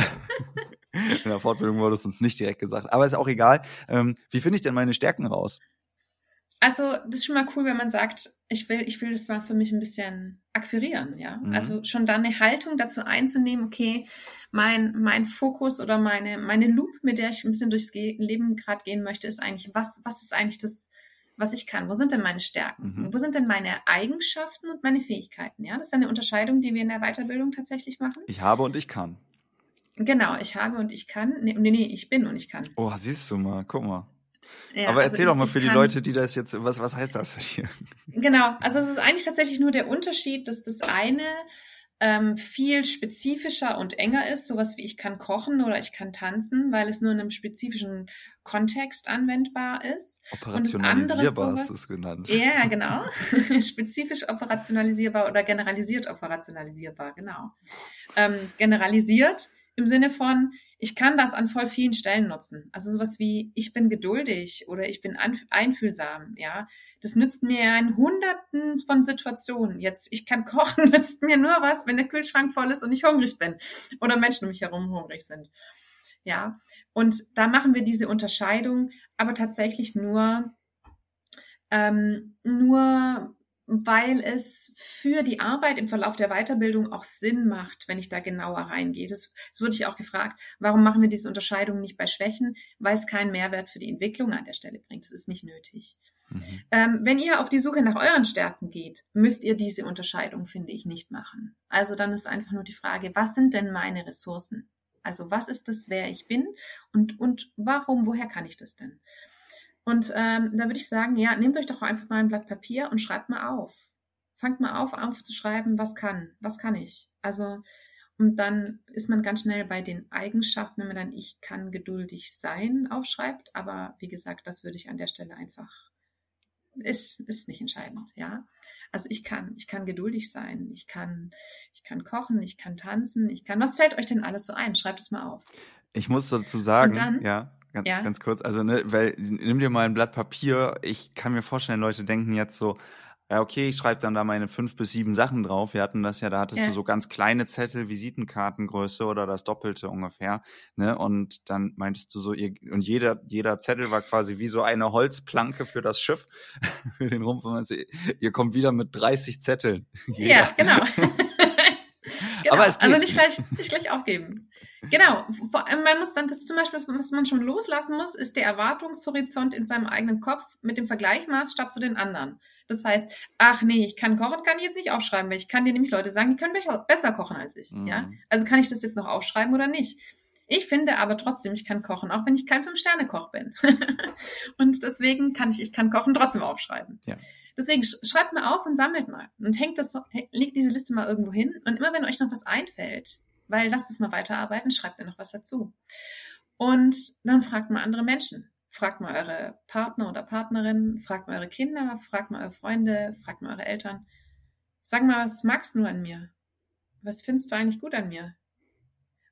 S2: *laughs* in der Fortbildung wurde es uns nicht direkt gesagt. Aber ist auch egal. Ähm, wie finde ich denn meine Stärken raus?
S1: Also, das ist schon mal cool, wenn man sagt, ich will, ich will das mal für mich ein bisschen akquirieren, ja. Mhm. Also schon dann eine Haltung dazu einzunehmen, okay, mein, mein Fokus oder meine, meine Loop, mit der ich ein bisschen durchs Leben gerade gehen möchte, ist eigentlich, was, was ist eigentlich das, was ich kann. Wo sind denn meine Stärken? Mhm. Wo sind denn meine Eigenschaften und meine Fähigkeiten? Ja, das ist eine Unterscheidung, die wir in der Weiterbildung tatsächlich machen.
S2: Ich habe und ich kann.
S1: Genau, ich habe und ich kann. Nee, nee, ich bin und ich kann.
S2: Oh, siehst du mal, guck mal. Ja, Aber also erzähl doch mal für die Leute, die das jetzt, was, was heißt das hier?
S1: Genau, also es ist eigentlich tatsächlich nur der Unterschied, dass das eine ähm, viel spezifischer und enger ist, sowas wie ich kann kochen oder ich kann tanzen, weil es nur in einem spezifischen Kontext anwendbar ist.
S2: Operationalisierbar sowas, ist es genannt.
S1: Ja, *laughs* genau. *laughs* Spezifisch operationalisierbar oder generalisiert operationalisierbar, genau. Ähm, generalisiert im Sinne von, ich kann das an voll vielen Stellen nutzen. Also sowas wie, ich bin geduldig oder ich bin einfühlsam, ja. Das nützt mir in hunderten von Situationen. Jetzt, ich kann kochen, *laughs* nützt mir nur was, wenn der Kühlschrank voll ist und ich hungrig bin oder Menschen um mich herum hungrig sind. Ja. Und da machen wir diese Unterscheidung, aber tatsächlich nur, ähm, nur weil es für die Arbeit im Verlauf der Weiterbildung auch Sinn macht, wenn ich da genauer reingehe. Das, das wurde ich auch gefragt, warum machen wir diese Unterscheidung nicht bei Schwächen? Weil es keinen Mehrwert für die Entwicklung an der Stelle bringt. Das ist nicht nötig. Mhm. Ähm, wenn ihr auf die Suche nach euren Stärken geht, müsst ihr diese Unterscheidung, finde ich, nicht machen. Also dann ist einfach nur die Frage, was sind denn meine Ressourcen? Also was ist das, wer ich bin und, und warum, woher kann ich das denn? Und ähm, da würde ich sagen, ja, nehmt euch doch einfach mal ein Blatt Papier und schreibt mal auf. Fangt mal auf, aufzuschreiben, was kann, was kann ich. Also, und dann ist man ganz schnell bei den Eigenschaften, wenn man dann ich kann geduldig sein aufschreibt. Aber wie gesagt, das würde ich an der Stelle einfach, ist, ist nicht entscheidend, ja. Also ich kann, ich kann geduldig sein, ich kann, ich kann kochen, ich kann tanzen, ich kann, was fällt euch denn alles so ein? Schreibt es mal auf.
S2: Ich muss dazu sagen, dann, ja, Ganz, ja. ganz kurz, also ne, weil nimm dir mal ein Blatt Papier. Ich kann mir vorstellen, Leute denken jetzt so, ja, okay, ich schreibe dann da meine fünf bis sieben Sachen drauf. Wir hatten das ja, da hattest ja. du so ganz kleine Zettel, Visitenkartengröße oder das Doppelte ungefähr. Ne? Und dann meintest du so, ihr, und jeder, jeder Zettel war quasi wie so eine Holzplanke für das Schiff, *laughs* für den Rumpf. Und ihr kommt wieder mit 30 Zetteln. *laughs*
S1: Jeder. Ja, genau. *laughs* Genau. Aber es geht. Also nicht gleich, nicht gleich aufgeben. Genau. Man muss dann, das zum Beispiel, was man schon loslassen muss, ist der Erwartungshorizont in seinem eigenen Kopf mit dem Vergleichmaßstab zu den anderen. Das heißt, ach nee, ich kann kochen, kann ich jetzt nicht aufschreiben, weil ich kann dir nämlich Leute sagen, die können besser kochen als ich. Mhm. Ja, also kann ich das jetzt noch aufschreiben oder nicht? Ich finde aber trotzdem, ich kann kochen, auch wenn ich kein Fünf-Sterne-Koch bin. *laughs* und deswegen kann ich, ich kann kochen trotzdem aufschreiben. Ja. Deswegen schreibt mal auf und sammelt mal und hängt das, legt diese Liste mal irgendwo hin und immer wenn euch noch was einfällt, weil lasst es mal weiterarbeiten, schreibt ihr noch was dazu. Und dann fragt mal andere Menschen. Fragt mal eure Partner oder Partnerin, fragt mal eure Kinder, fragt mal eure Freunde, fragt mal eure Eltern. Sag mal, was magst du an mir? Was findest du eigentlich gut an mir?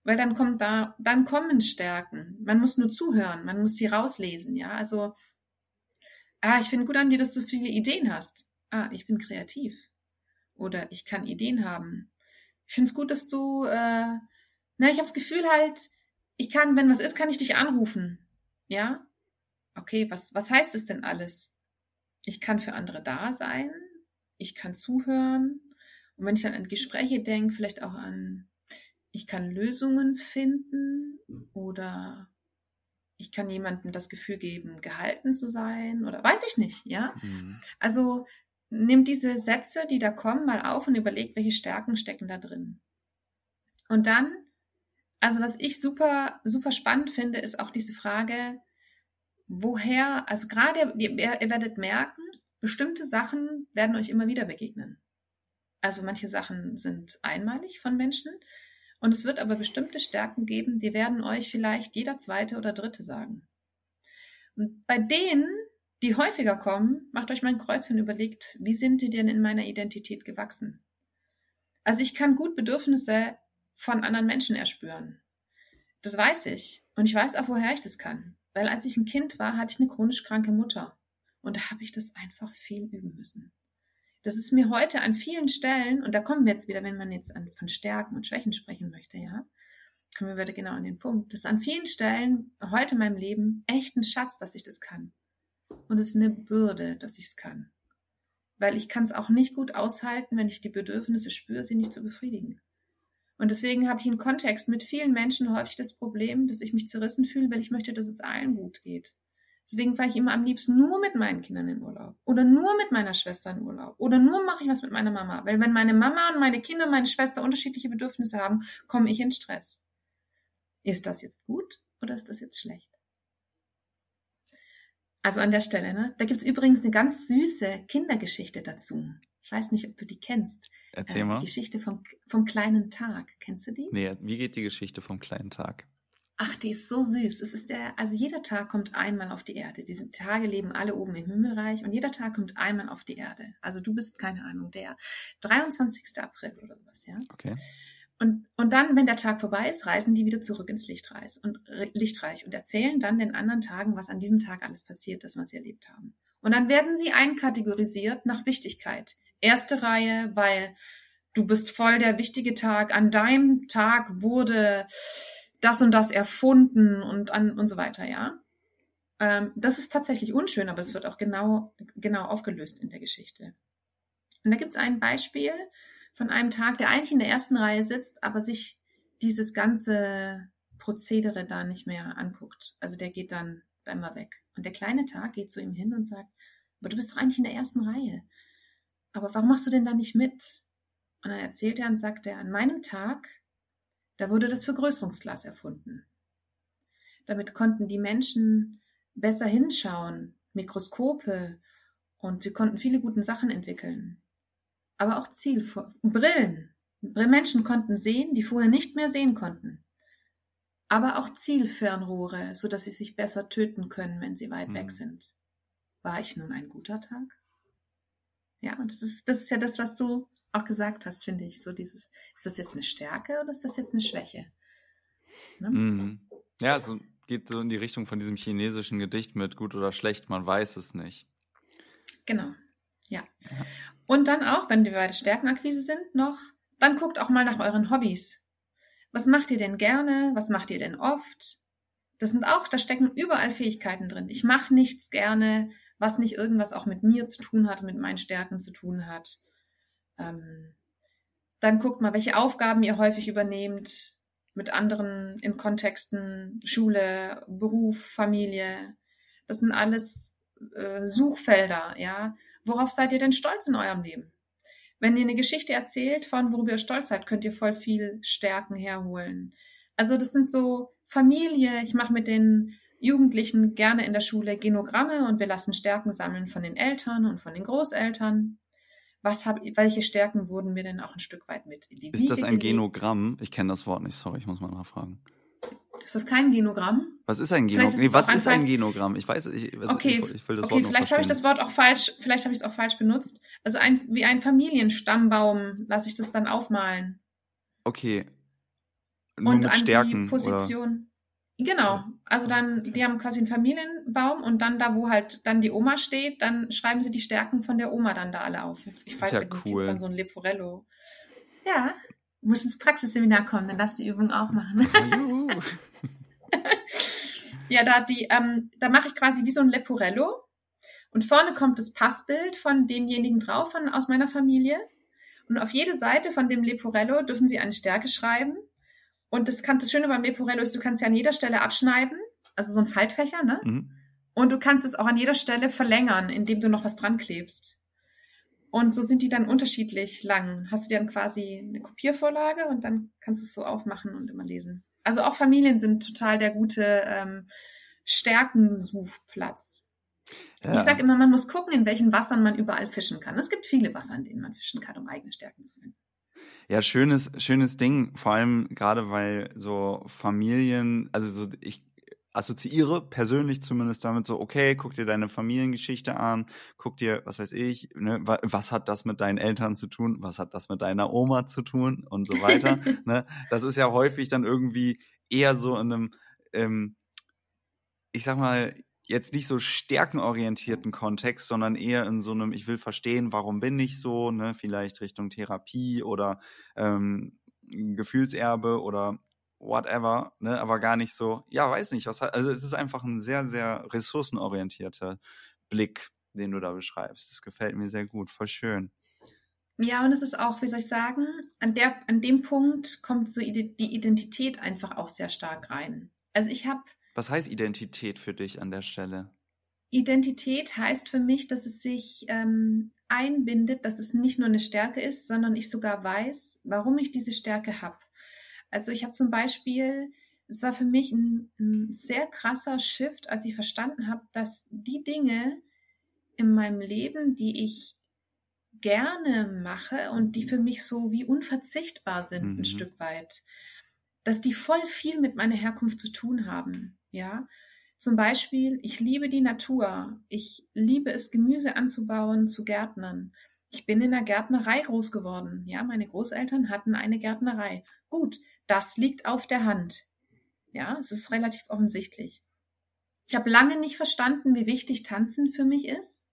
S1: Weil dann kommt da, dann kommen Stärken. Man muss nur zuhören, man muss sie rauslesen, ja. Also Ah, ich finde gut an dir, dass du viele Ideen hast. Ah, ich bin kreativ. Oder ich kann Ideen haben. Ich finde es gut, dass du, äh, na, ich habe das Gefühl halt, ich kann, wenn was ist, kann ich dich anrufen. Ja? Okay, was, was heißt es denn alles? Ich kann für andere da sein. Ich kann zuhören. Und wenn ich dann an Gespräche denke, vielleicht auch an, ich kann Lösungen finden oder ich kann jemandem das Gefühl geben, gehalten zu sein oder weiß ich nicht, ja. Mhm. Also nimm diese Sätze, die da kommen, mal auf und überleg, welche Stärken stecken da drin. Und dann, also was ich super, super spannend finde, ist auch diese Frage, woher, also gerade, ihr, ihr werdet merken, bestimmte Sachen werden euch immer wieder begegnen. Also manche Sachen sind einmalig von Menschen, und es wird aber bestimmte Stärken geben, die werden euch vielleicht jeder zweite oder dritte sagen. Und bei denen, die häufiger kommen, macht euch mal ein Kreuz und überlegt, wie sind die denn in meiner Identität gewachsen? Also ich kann gut Bedürfnisse von anderen Menschen erspüren. Das weiß ich. Und ich weiß auch, woher ich das kann. Weil als ich ein Kind war, hatte ich eine chronisch kranke Mutter. Und da habe ich das einfach viel üben müssen. Das ist mir heute an vielen Stellen, und da kommen wir jetzt wieder, wenn man jetzt an, von Stärken und Schwächen sprechen möchte, ja, kommen wir wieder genau an den Punkt. Das ist an vielen Stellen heute in meinem Leben echt ein Schatz, dass ich das kann. Und es ist eine Bürde, dass ich es kann. Weil ich kann es auch nicht gut aushalten, wenn ich die Bedürfnisse spüre, sie nicht zu befriedigen. Und deswegen habe ich im Kontext mit vielen Menschen häufig das Problem, dass ich mich zerrissen fühle, weil ich möchte, dass es allen gut geht. Deswegen fahre ich immer am liebsten nur mit meinen Kindern in Urlaub oder nur mit meiner Schwester in Urlaub oder nur mache ich was mit meiner Mama. Weil wenn meine Mama und meine Kinder und meine Schwester unterschiedliche Bedürfnisse haben, komme ich in Stress. Ist das jetzt gut oder ist das jetzt schlecht? Also an der Stelle, ne? Da gibt's übrigens eine ganz süße Kindergeschichte dazu. Ich weiß nicht, ob du die kennst.
S2: Erzähl äh, mal.
S1: Die Geschichte vom, vom kleinen Tag. Kennst du die?
S2: Nee, wie geht die Geschichte vom kleinen Tag?
S1: Ach, die ist so süß. Es ist der, also jeder Tag kommt einmal auf die Erde. Diese Tage leben alle oben im Himmelreich und jeder Tag kommt einmal auf die Erde. Also du bist, keine Ahnung, der 23. April oder sowas, ja?
S2: Okay.
S1: Und, und dann, wenn der Tag vorbei ist, reisen die wieder zurück ins Lichtreich und, Lichtreich und erzählen dann den anderen Tagen, was an diesem Tag alles passiert ist, was sie erlebt haben. Und dann werden sie einkategorisiert nach Wichtigkeit. Erste Reihe, weil du bist voll der wichtige Tag. An deinem Tag wurde das und das erfunden und an und so weiter, ja. Ähm, das ist tatsächlich unschön, aber es wird auch genau, genau aufgelöst in der Geschichte. Und da gibt es ein Beispiel von einem Tag, der eigentlich in der ersten Reihe sitzt, aber sich dieses ganze Prozedere da nicht mehr anguckt. Also der geht dann immer weg. Und der kleine Tag geht zu ihm hin und sagt, aber du bist doch eigentlich in der ersten Reihe. Aber warum machst du denn da nicht mit? Und dann erzählt er und sagt er, an meinem Tag, da wurde das Vergrößerungsglas erfunden. Damit konnten die Menschen besser hinschauen, Mikroskope und sie konnten viele gute Sachen entwickeln. Aber auch Ziel, Brillen. Menschen konnten sehen, die vorher nicht mehr sehen konnten. Aber auch Zielfernrohre, sodass sie sich besser töten können, wenn sie weit hm. weg sind. War ich nun ein guter Tag? Ja, und das ist, das ist ja das, was du auch gesagt hast, finde ich. So dieses, ist das jetzt eine Stärke oder ist das jetzt eine Schwäche?
S2: Ne? Mhm. Ja, so geht so in die Richtung von diesem chinesischen Gedicht mit gut oder schlecht, man weiß es nicht.
S1: Genau. Ja. ja. Und dann auch, wenn wir bei der Stärkenakquise sind, noch, dann guckt auch mal nach euren Hobbys. Was macht ihr denn gerne? Was macht ihr denn oft? Das sind auch, da stecken überall Fähigkeiten drin. Ich mache nichts gerne, was nicht irgendwas auch mit mir zu tun hat, mit meinen Stärken zu tun hat. Ähm, dann guckt mal, welche Aufgaben ihr häufig übernehmt mit anderen in Kontexten, Schule, Beruf, Familie. Das sind alles äh, Suchfelder, ja. Worauf seid ihr denn stolz in eurem Leben? Wenn ihr eine Geschichte erzählt von worüber ihr stolz seid, könnt ihr voll viel Stärken herholen. Also das sind so Familie. Ich mache mit den Jugendlichen gerne in der Schule Genogramme und wir lassen Stärken sammeln von den Eltern und von den Großeltern. Was hab, welche Stärken wurden mir denn auch ein Stück weit mit in
S2: die Ist Wiege das ein gelegt? Genogramm? Ich kenne das Wort nicht, sorry, ich muss mal nachfragen.
S1: Ist das kein Genogramm?
S2: Was ist ein Genogramm? Nee, was ist ein Genogramm? Ich weiß, ich, was,
S1: okay, ich, ich will das okay, Wort vielleicht habe ich das Wort auch falsch, vielleicht habe ich es auch falsch benutzt. Also ein, wie ein Familienstammbaum lasse ich das dann aufmalen.
S2: Okay. Nur und mit an Stärken,
S1: die Position. Oder? Genau, also dann, die haben quasi einen Familienbaum und dann da, wo halt dann die Oma steht, dann schreiben sie die Stärken von der Oma dann da alle auf. Ich falte ja cool. dann so ein Leporello. Ja, du musst ins Praxisseminar kommen, dann darfst du die Übung auch machen. *laughs* ja, da die, ähm, da mache ich quasi wie so ein Leporello und vorne kommt das Passbild von demjenigen drauf von, aus meiner Familie und auf jede Seite von dem Leporello dürfen sie eine Stärke schreiben und das, kann, das Schöne beim Leporello ist, du kannst ja an jeder Stelle abschneiden, also so ein Faltfächer, ne? Mhm. Und du kannst es auch an jeder Stelle verlängern, indem du noch was dran klebst. Und so sind die dann unterschiedlich lang. Hast du dann quasi eine Kopiervorlage und dann kannst du es so aufmachen und immer lesen. Also auch Familien sind total der gute ähm, Stärkensuchplatz. Ja. Ich sage immer, man muss gucken, in welchen Wassern man überall fischen kann. Es gibt viele Wasser, in denen man fischen kann, um eigene Stärken zu finden.
S2: Ja, schönes, schönes Ding, vor allem gerade weil so Familien, also so ich assoziiere persönlich zumindest damit so, okay, guck dir deine Familiengeschichte an, guck dir, was weiß ich, ne, was hat das mit deinen Eltern zu tun, was hat das mit deiner Oma zu tun und so weiter. *laughs* ne? Das ist ja häufig dann irgendwie eher so in einem, ähm, ich sag mal, jetzt nicht so stärkenorientierten Kontext, sondern eher in so einem, ich will verstehen, warum bin ich so, ne, vielleicht Richtung Therapie oder ähm, Gefühlserbe oder whatever, ne, aber gar nicht so, ja, weiß nicht, was also es ist einfach ein sehr, sehr ressourcenorientierter Blick, den du da beschreibst. Das gefällt mir sehr gut, voll schön.
S1: Ja, und es ist auch, wie soll ich sagen, an, der, an dem Punkt kommt so die Identität einfach auch sehr stark rein. Also ich habe
S2: was heißt Identität für dich an der Stelle?
S1: Identität heißt für mich, dass es sich ähm, einbindet, dass es nicht nur eine Stärke ist, sondern ich sogar weiß, warum ich diese Stärke habe. Also ich habe zum Beispiel, es war für mich ein, ein sehr krasser Shift, als ich verstanden habe, dass die Dinge in meinem Leben, die ich gerne mache und die für mich so wie unverzichtbar sind, mhm. ein Stück weit, dass die voll viel mit meiner Herkunft zu tun haben. Ja, zum Beispiel, ich liebe die Natur. Ich liebe es, Gemüse anzubauen, zu Gärtnern. Ich bin in der Gärtnerei groß geworden. Ja, meine Großeltern hatten eine Gärtnerei. Gut, das liegt auf der Hand. Ja, es ist relativ offensichtlich. Ich habe lange nicht verstanden, wie wichtig Tanzen für mich ist.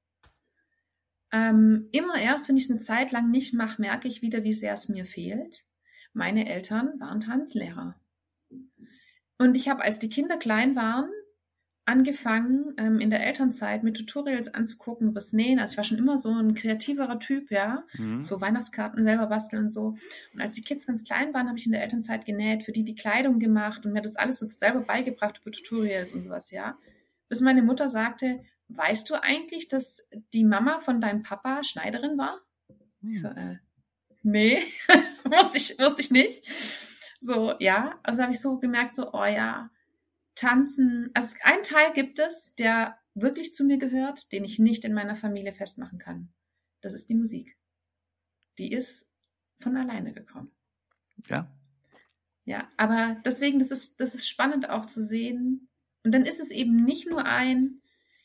S1: Ähm, immer erst, wenn ich es eine Zeit lang nicht mache, merke ich wieder, wie sehr es mir fehlt. Meine Eltern waren Tanzlehrer. Und ich habe, als die Kinder klein waren, angefangen, ähm, in der Elternzeit mit Tutorials anzugucken übers Nähen. Also ich war schon immer so ein kreativerer Typ, ja. Mhm. So Weihnachtskarten selber basteln und so. Und als die Kids ganz klein waren, habe ich in der Elternzeit genäht, für die die Kleidung gemacht und mir das alles so selber beigebracht über Tutorials und sowas, ja. Bis meine Mutter sagte, weißt du eigentlich, dass die Mama von deinem Papa Schneiderin war? Mhm. Ich so, äh, nee, *laughs* wusste ich, wusste ich nicht. So, ja, also habe ich so gemerkt, so, oh ja, Tanzen. Also ein Teil gibt es, der wirklich zu mir gehört, den ich nicht in meiner Familie festmachen kann. Das ist die Musik. Die ist von alleine gekommen.
S2: Ja.
S1: Ja, aber deswegen, das ist, das ist spannend auch zu sehen. Und dann ist es eben nicht nur ein,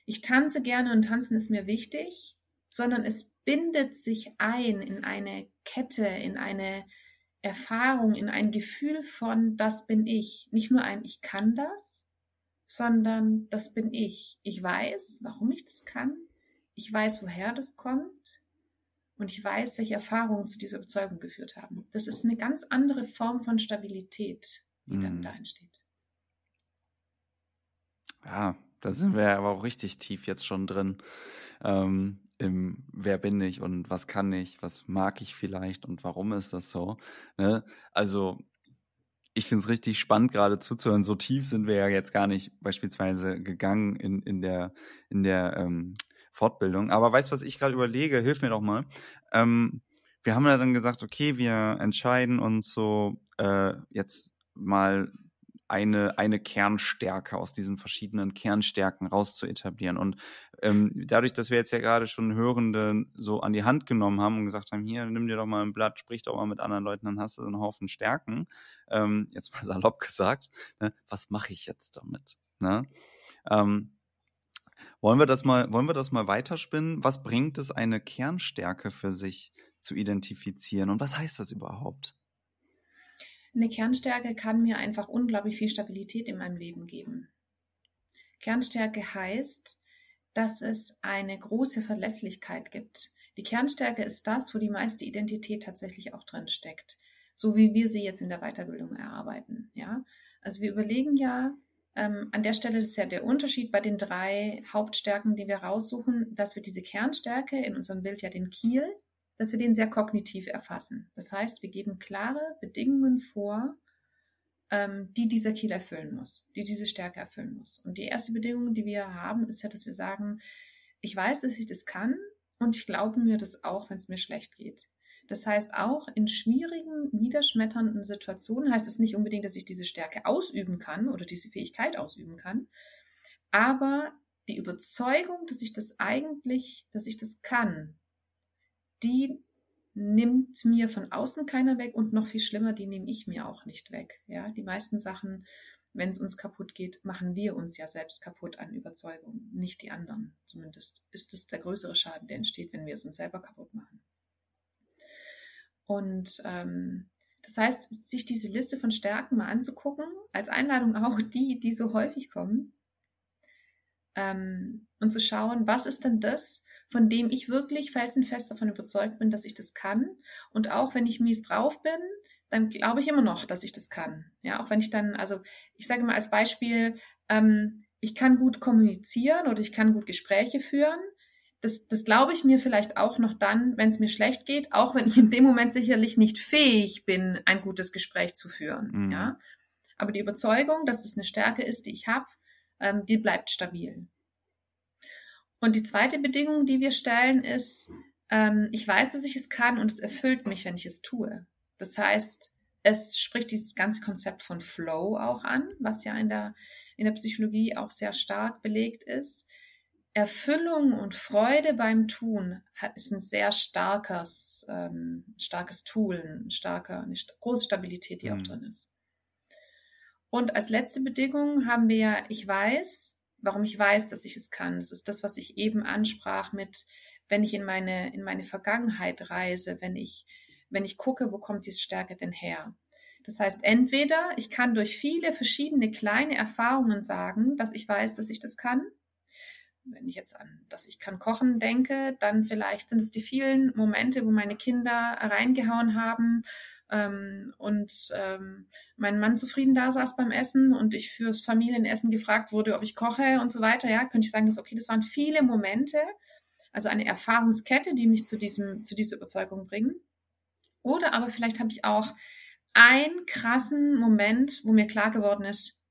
S1: ich tanze gerne und tanzen ist mir wichtig, sondern es bindet sich ein in eine Kette, in eine Erfahrung, in ein Gefühl von, das bin ich. Nicht nur ein, ich kann das, sondern das bin ich. Ich weiß, warum ich das kann. Ich weiß, woher das kommt. Und ich weiß, welche Erfahrungen zu dieser Überzeugung geführt haben. Das ist eine ganz andere Form von Stabilität, die mm. dann mhm. da entsteht.
S2: Ja, da sind wir aber auch richtig tief jetzt schon drin. Ähm, im Wer bin ich und was kann ich, was mag ich vielleicht und warum ist das so. Ne? Also ich finde es richtig spannend, gerade zuzuhören. So tief sind wir ja jetzt gar nicht beispielsweise gegangen in, in der, in der ähm, Fortbildung. Aber weißt du, was ich gerade überlege? Hilf mir doch mal. Ähm, wir haben ja dann gesagt, okay, wir entscheiden uns so äh, jetzt mal eine, eine Kernstärke aus diesen verschiedenen Kernstärken raus zu etablieren. Und ähm, dadurch, dass wir jetzt ja gerade schon Hörende so an die Hand genommen haben und gesagt haben, hier, nimm dir doch mal ein Blatt, sprich doch mal mit anderen Leuten, dann hast du einen Haufen Stärken, ähm, jetzt mal *laughs* salopp gesagt, ne, was mache ich jetzt damit? Ne? Ähm, wollen wir das mal, wollen wir das mal weiterspinnen? Was bringt es, eine Kernstärke für sich zu identifizieren? Und was heißt das überhaupt?
S1: Eine Kernstärke kann mir einfach unglaublich viel Stabilität in meinem Leben geben. Kernstärke heißt, dass es eine große Verlässlichkeit gibt. Die Kernstärke ist das, wo die meiste Identität tatsächlich auch drin steckt. So wie wir sie jetzt in der Weiterbildung erarbeiten. Ja, also wir überlegen ja, ähm, an der Stelle ist ja der Unterschied bei den drei Hauptstärken, die wir raussuchen, dass wir diese Kernstärke in unserem Bild ja den Kiel dass wir den sehr kognitiv erfassen. Das heißt, wir geben klare Bedingungen vor, ähm, die dieser Kiel erfüllen muss, die diese Stärke erfüllen muss. Und die erste Bedingung, die wir haben, ist ja, dass wir sagen, ich weiß, dass ich das kann und ich glaube mir das auch, wenn es mir schlecht geht. Das heißt, auch in schwierigen, niederschmetternden Situationen heißt es nicht unbedingt, dass ich diese Stärke ausüben kann oder diese Fähigkeit ausüben kann, aber die Überzeugung, dass ich das eigentlich, dass ich das kann, die nimmt mir von außen keiner weg und noch viel schlimmer, die nehme ich mir auch nicht weg. Ja, die meisten Sachen, wenn es uns kaputt geht, machen wir uns ja selbst kaputt an Überzeugung, nicht die anderen. Zumindest ist es der größere Schaden, der entsteht, wenn wir es uns selber kaputt machen. Und ähm, das heißt, sich diese Liste von Stärken mal anzugucken, als Einladung auch die, die so häufig kommen, ähm, und zu schauen, was ist denn das, von dem ich wirklich felsenfest davon überzeugt bin, dass ich das kann. Und auch wenn ich mies drauf bin, dann glaube ich immer noch, dass ich das kann. Ja, auch wenn ich dann, also ich sage mal als Beispiel, ähm, ich kann gut kommunizieren oder ich kann gut Gespräche führen. Das, das glaube ich mir vielleicht auch noch dann, wenn es mir schlecht geht, auch wenn ich in dem Moment sicherlich nicht fähig bin, ein gutes Gespräch zu führen. Mhm. Ja, aber die Überzeugung, dass es eine Stärke ist, die ich habe, ähm, die bleibt stabil. Und die zweite Bedingung, die wir stellen, ist, ähm, ich weiß, dass ich es kann und es erfüllt mich, wenn ich es tue. Das heißt, es spricht dieses ganze Konzept von Flow auch an, was ja in der, in der Psychologie auch sehr stark belegt ist. Erfüllung und Freude beim Tun ist ein sehr starkes, ähm, starkes Tool, ein starker, eine große Stabilität, die mhm. auch drin ist. Und als letzte Bedingung haben wir ja, ich weiß, warum ich weiß, dass ich es kann. Das ist das, was ich eben ansprach mit, wenn ich in meine, in meine Vergangenheit reise, wenn ich, wenn ich gucke, wo kommt diese Stärke denn her? Das heißt, entweder ich kann durch viele verschiedene kleine Erfahrungen sagen, dass ich weiß, dass ich das kann. wenn ich jetzt an, dass ich kann kochen denke, dann vielleicht sind es die vielen Momente, wo meine Kinder reingehauen haben ähm, und ähm, mein Mann zufrieden da saß beim Essen und ich fürs Familienessen gefragt wurde, ob ich koche und so weiter. Ja, könnte ich sagen, dass okay, das waren viele Momente, also eine Erfahrungskette, die mich zu diesem zu dieser Überzeugung bringen. Oder aber vielleicht habe ich auch einen krassen Moment, wo mir klar geworden ist,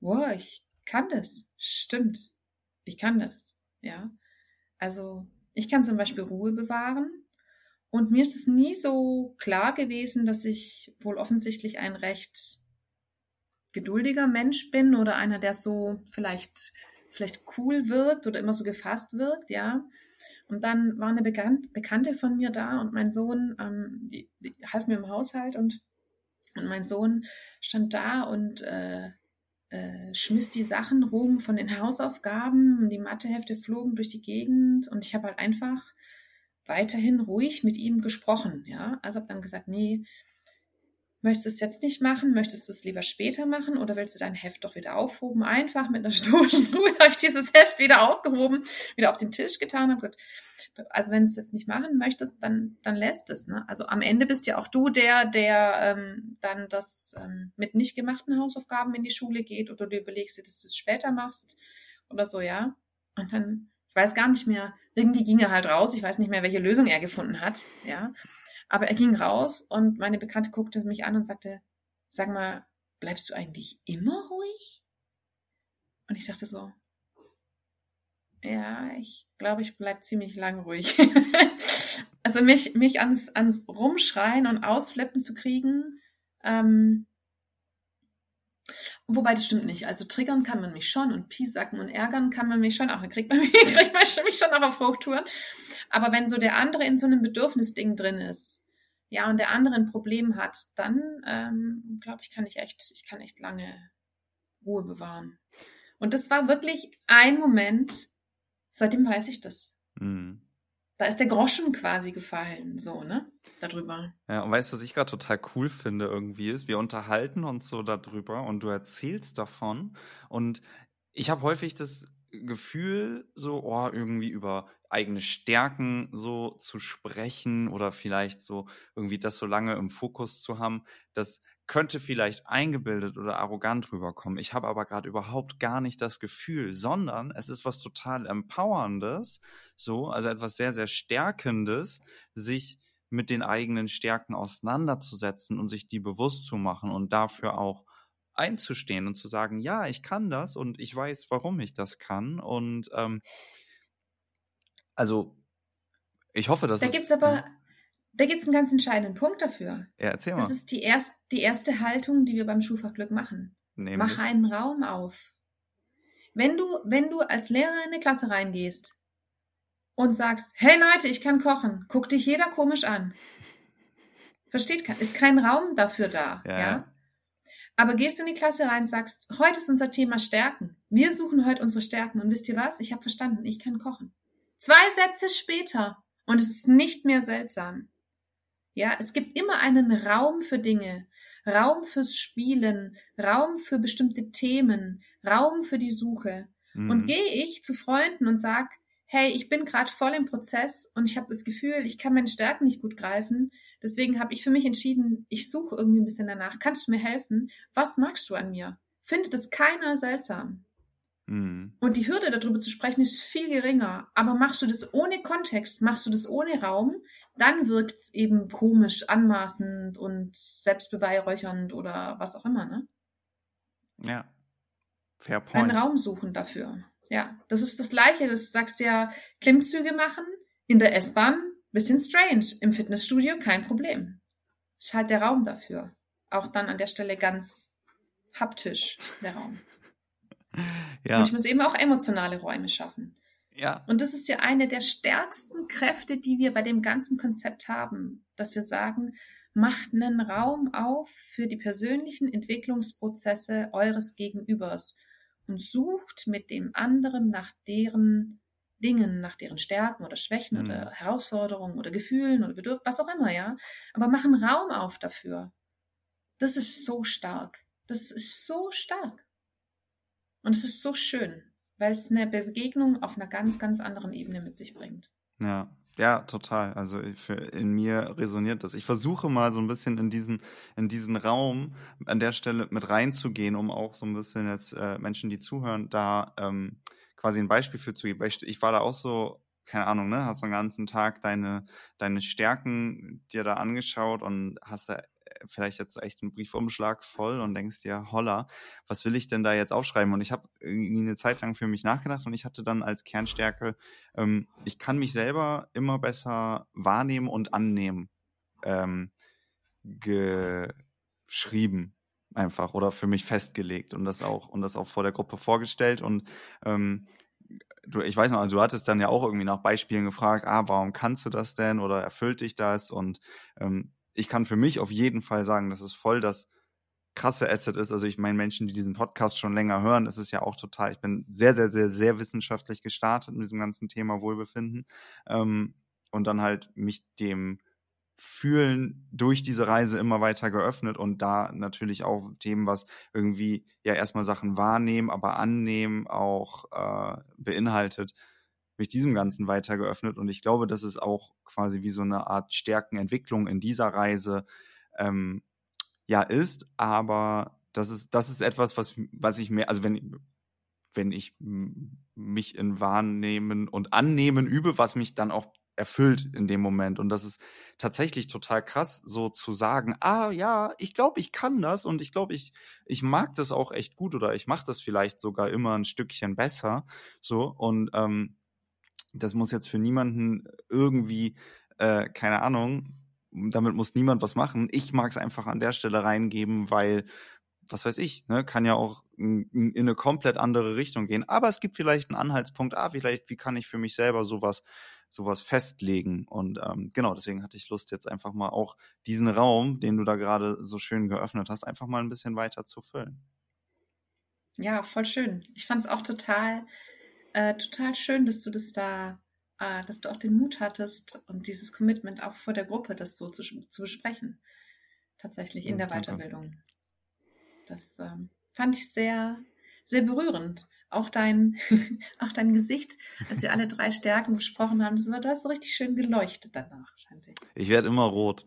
S1: wow, ich kann das, stimmt ich kann das, ja. Also ich kann zum Beispiel Ruhe bewahren. Und mir ist es nie so klar gewesen, dass ich wohl offensichtlich ein recht geduldiger Mensch bin oder einer, der so vielleicht, vielleicht cool wirkt oder immer so gefasst wirkt, ja. Und dann war eine Bekannte von mir da und mein Sohn, ähm, die, die half mir im Haushalt und, und mein Sohn stand da und äh, äh, schmiss die Sachen rum von den Hausaufgaben, die Mathehefte flogen durch die Gegend und ich habe halt einfach weiterhin ruhig mit ihm gesprochen, ja. Also habe dann gesagt, nee, möchtest du es jetzt nicht machen, möchtest du es lieber später machen oder willst du dein Heft doch wieder aufhoben? Einfach mit einer *laughs* stoischen Ruhe habe ich dieses Heft wieder aufgehoben, wieder auf den Tisch getan, habe gesagt, also wenn du es jetzt nicht machen möchtest, dann, dann lässt es. Ne? Also am Ende bist ja auch du der, der ähm, dann das ähm, mit nicht gemachten Hausaufgaben in die Schule geht oder du überlegst dir, dass du es später machst oder so, ja. Und dann, ich weiß gar nicht mehr, irgendwie ging er halt raus, ich weiß nicht mehr, welche Lösung er gefunden hat, ja. Aber er ging raus und meine Bekannte guckte mich an und sagte, sag mal, bleibst du eigentlich immer ruhig? Und ich dachte so, ja, ich glaube, ich bleibe ziemlich lang ruhig. *laughs* also mich, mich ans, ans Rumschreien und Ausflippen zu kriegen, ähm, Wobei das stimmt nicht. Also triggern kann man mich schon und piesacken und ärgern kann man mich schon auch. Dann kriegt man *laughs* mich, kriegt man mich schon auch auf Hochtouren. Aber wenn so der andere in so einem Bedürfnisding drin ist, ja, und der andere ein Problem hat, dann ähm, glaube ich, kann ich echt, ich kann echt lange Ruhe bewahren. Und das war wirklich ein Moment, Seitdem weiß ich das. Mhm. Da ist der Groschen quasi gefallen, so, ne? Darüber.
S2: Ja, und weißt du, was ich gerade total cool finde irgendwie ist? Wir unterhalten uns so darüber und du erzählst davon. Und ich habe häufig das Gefühl, so, oh, irgendwie über eigene Stärken so zu sprechen oder vielleicht so irgendwie das so lange im Fokus zu haben, dass könnte vielleicht eingebildet oder arrogant rüberkommen. Ich habe aber gerade überhaupt gar nicht das Gefühl, sondern es ist was total empowerndes, so, also etwas sehr, sehr stärkendes, sich mit den eigenen Stärken auseinanderzusetzen und sich die bewusst zu machen und dafür auch einzustehen und zu sagen, ja, ich kann das und ich weiß, warum ich das kann. Und ähm, also ich hoffe, dass
S1: da
S2: es.
S1: Da gibt es aber, da gibt es einen ganz entscheidenden Punkt dafür.
S2: Ja, erzähl mal.
S1: Das ist die, erst, die erste Haltung, die wir beim Schulfachglück machen. Nämlich? Mach einen Raum auf. Wenn du, wenn du als Lehrer in eine Klasse reingehst und sagst, hey Leute, ich kann kochen, guckt dich jeder komisch an. Versteht, ist kein Raum dafür da, ja. ja? Aber gehst du in die Klasse rein und sagst, heute ist unser Thema Stärken. Wir suchen heute unsere Stärken. Und wisst ihr was? Ich habe verstanden, ich kann kochen. Zwei Sätze später und es ist nicht mehr seltsam. Ja, es gibt immer einen Raum für Dinge, Raum fürs Spielen, Raum für bestimmte Themen, Raum für die Suche. Mhm. Und gehe ich zu Freunden und sag, hey, ich bin gerade voll im Prozess und ich habe das Gefühl, ich kann meine Stärken nicht gut greifen. Deswegen habe ich für mich entschieden, ich suche irgendwie ein bisschen danach. Kannst du mir helfen? Was magst du an mir? Findet es keiner seltsam. Mhm. Und die Hürde darüber zu sprechen ist viel geringer. Aber machst du das ohne Kontext, machst du das ohne Raum, dann wirkt es eben komisch, anmaßend und selbstbeweihräuchernd oder was auch immer, ne?
S2: Ja. Fair point.
S1: Einen Raum suchen dafür. Ja, das ist das Gleiche. Du sagst ja, Klimmzüge machen in der S-Bahn, bisschen strange. Im Fitnessstudio kein Problem. Ist halt der Raum dafür. Auch dann an der Stelle ganz haptisch, der Raum. *laughs* Ja. Und ich muss eben auch emotionale Räume schaffen.
S2: Ja.
S1: Und das ist ja eine der stärksten Kräfte, die wir bei dem ganzen Konzept haben, dass wir sagen, macht einen Raum auf für die persönlichen Entwicklungsprozesse eures Gegenübers und sucht mit dem anderen nach deren Dingen, nach deren Stärken oder Schwächen mhm. oder Herausforderungen oder Gefühlen oder Bedürfnissen, was auch immer, ja. Aber mach einen Raum auf dafür. Das ist so stark. Das ist so stark. Und es ist so schön. Weil es eine Begegnung auf einer ganz, ganz anderen Ebene mit sich bringt.
S2: Ja, ja, total. Also für, in mir resoniert das. Ich versuche mal so ein bisschen in diesen, in diesen Raum an der Stelle mit reinzugehen, um auch so ein bisschen jetzt äh, Menschen, die zuhören, da ähm, quasi ein Beispiel für zu geben. Ich war da auch so, keine Ahnung, ne, hast einen ganzen Tag deine, deine Stärken dir da angeschaut und hast da vielleicht jetzt echt einen Briefumschlag voll und denkst dir, holla, was will ich denn da jetzt aufschreiben? Und ich habe irgendwie eine Zeit lang für mich nachgedacht und ich hatte dann als Kernstärke, ähm, ich kann mich selber immer besser wahrnehmen und annehmen, ähm, geschrieben einfach oder für mich festgelegt und das auch und das auch vor der Gruppe vorgestellt und ähm, du, ich weiß noch, du hattest dann ja auch irgendwie nach Beispielen gefragt, ah, warum kannst du das denn oder erfüllt dich das? Und ähm, ich kann für mich auf jeden Fall sagen, dass es voll das krasse Asset ist. Also ich meine, Menschen, die diesen Podcast schon länger hören, ist es ja auch total, ich bin sehr, sehr, sehr, sehr wissenschaftlich gestartet mit diesem ganzen Thema Wohlbefinden. Ähm, und dann halt mich dem Fühlen durch diese Reise immer weiter geöffnet und da natürlich auch Themen, was irgendwie ja erstmal Sachen wahrnehmen, aber annehmen auch äh, beinhaltet, mich diesem Ganzen weiter geöffnet. Und ich glaube, das ist auch quasi wie so eine Art Stärkenentwicklung in dieser Reise ähm, ja ist. Aber das ist, das ist etwas, was, was ich mir, also wenn, wenn ich mich in Wahrnehmen und Annehmen übe, was mich dann auch erfüllt in dem Moment. Und das ist tatsächlich total krass, so zu sagen, ah ja, ich glaube, ich kann das und ich glaube, ich, ich mag das auch echt gut oder ich mache das vielleicht sogar immer ein Stückchen besser. So, und ähm, das muss jetzt für niemanden irgendwie, äh, keine Ahnung, damit muss niemand was machen. Ich mag es einfach an der Stelle reingeben, weil, was weiß ich, ne, kann ja auch in, in eine komplett andere Richtung gehen. Aber es gibt vielleicht einen Anhaltspunkt, ah, vielleicht, wie kann ich für mich selber sowas, sowas festlegen? Und ähm, genau, deswegen hatte ich Lust, jetzt einfach mal auch diesen Raum, den du da gerade so schön geöffnet hast, einfach mal ein bisschen weiter zu füllen.
S1: Ja, voll schön. Ich fand es auch total äh, total schön, dass du das da, äh, dass du auch den Mut hattest und dieses Commitment auch vor der Gruppe, das so zu, zu besprechen. Tatsächlich in der danke. Weiterbildung. Das ähm, fand ich sehr, sehr berührend. Auch dein, *laughs* auch dein Gesicht, als wir alle drei Stärken besprochen haben, das war, du hast so richtig schön geleuchtet danach,
S2: scheint ich. Ich werde immer rot.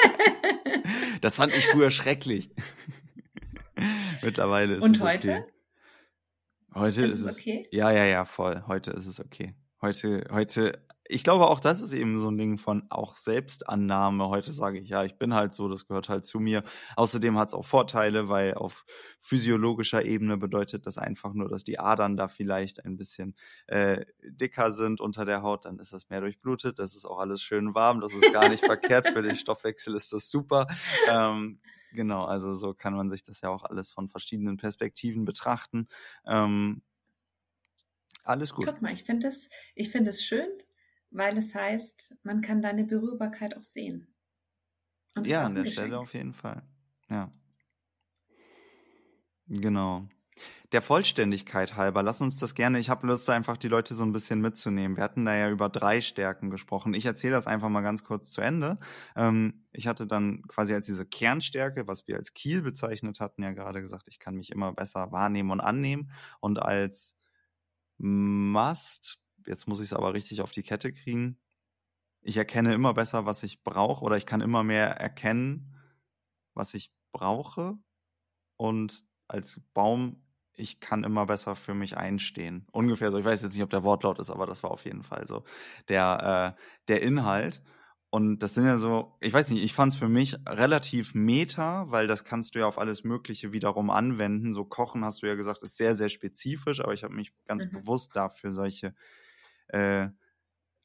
S2: *laughs* das fand ich früher schrecklich. *laughs* Mittlerweile ist
S1: Und
S2: es
S1: heute?
S2: Okay. Heute ist, ist es okay? Ja, ja, ja, voll. Heute ist es okay. Heute, heute, ich glaube auch, das ist eben so ein Ding von auch Selbstannahme. Heute sage ich, ja, ich bin halt so, das gehört halt zu mir. Außerdem hat es auch Vorteile, weil auf physiologischer Ebene bedeutet das einfach nur, dass die Adern da vielleicht ein bisschen äh, dicker sind unter der Haut, dann ist das mehr durchblutet, das ist auch alles schön warm, das ist gar nicht verkehrt für den *laughs* Stoffwechsel, ist das super. Ähm, Genau, also so kann man sich das ja auch alles von verschiedenen Perspektiven betrachten. Ähm, alles gut.
S1: Guck mal, ich finde es find schön, weil es heißt, man kann deine Berührbarkeit auch sehen.
S2: ja, an der. Stelle auf jeden Fall. Ja. Genau der Vollständigkeit halber, lass uns das gerne, ich habe Lust, einfach die Leute so ein bisschen mitzunehmen. Wir hatten da ja über drei Stärken gesprochen. Ich erzähle das einfach mal ganz kurz zu Ende. Ähm, ich hatte dann quasi als diese Kernstärke, was wir als Kiel bezeichnet hatten, ja gerade gesagt, ich kann mich immer besser wahrnehmen und annehmen. Und als Must, jetzt muss ich es aber richtig auf die Kette kriegen, ich erkenne immer besser, was ich brauche oder ich kann immer mehr erkennen, was ich brauche. Und als Baum ich kann immer besser für mich einstehen. Ungefähr so. Ich weiß jetzt nicht, ob der Wortlaut ist, aber das war auf jeden Fall so der, äh, der Inhalt. Und das sind ja so, ich weiß nicht, ich fand es für mich relativ meta, weil das kannst du ja auf alles Mögliche wiederum anwenden. So Kochen hast du ja gesagt, ist sehr, sehr spezifisch, aber ich habe mich ganz mhm. bewusst dafür solche, äh,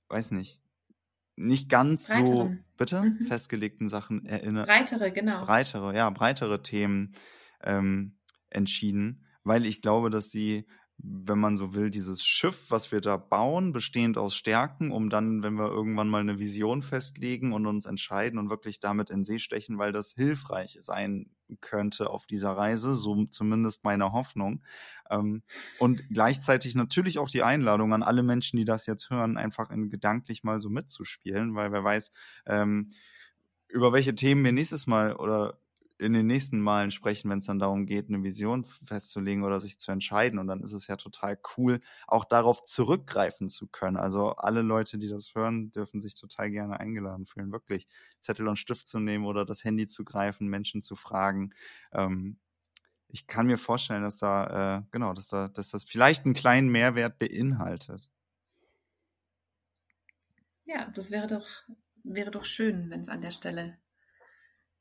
S2: weiß nicht, nicht ganz Breitere. so, bitte, mhm. festgelegten Sachen erinnert.
S1: Breitere, genau.
S2: Breitere, ja, breitere Themen ähm, entschieden weil ich glaube, dass sie, wenn man so will, dieses Schiff, was wir da bauen, bestehend aus Stärken, um dann, wenn wir irgendwann mal eine Vision festlegen und uns entscheiden und wirklich damit in See stechen, weil das hilfreich sein könnte auf dieser Reise, so zumindest meine Hoffnung. Ähm, und gleichzeitig natürlich auch die Einladung an alle Menschen, die das jetzt hören, einfach in gedanklich mal so mitzuspielen, weil wer weiß, ähm, über welche Themen wir nächstes Mal oder in den nächsten Malen sprechen, wenn es dann darum geht, eine Vision festzulegen oder sich zu entscheiden. Und dann ist es ja total cool, auch darauf zurückgreifen zu können. Also alle Leute, die das hören, dürfen sich total gerne eingeladen fühlen, wirklich Zettel und Stift zu nehmen oder das Handy zu greifen, Menschen zu fragen. Ähm, ich kann mir vorstellen, dass da, äh, genau, dass da, dass das vielleicht einen kleinen Mehrwert beinhaltet.
S1: Ja, das wäre doch, wäre doch schön, wenn es an der Stelle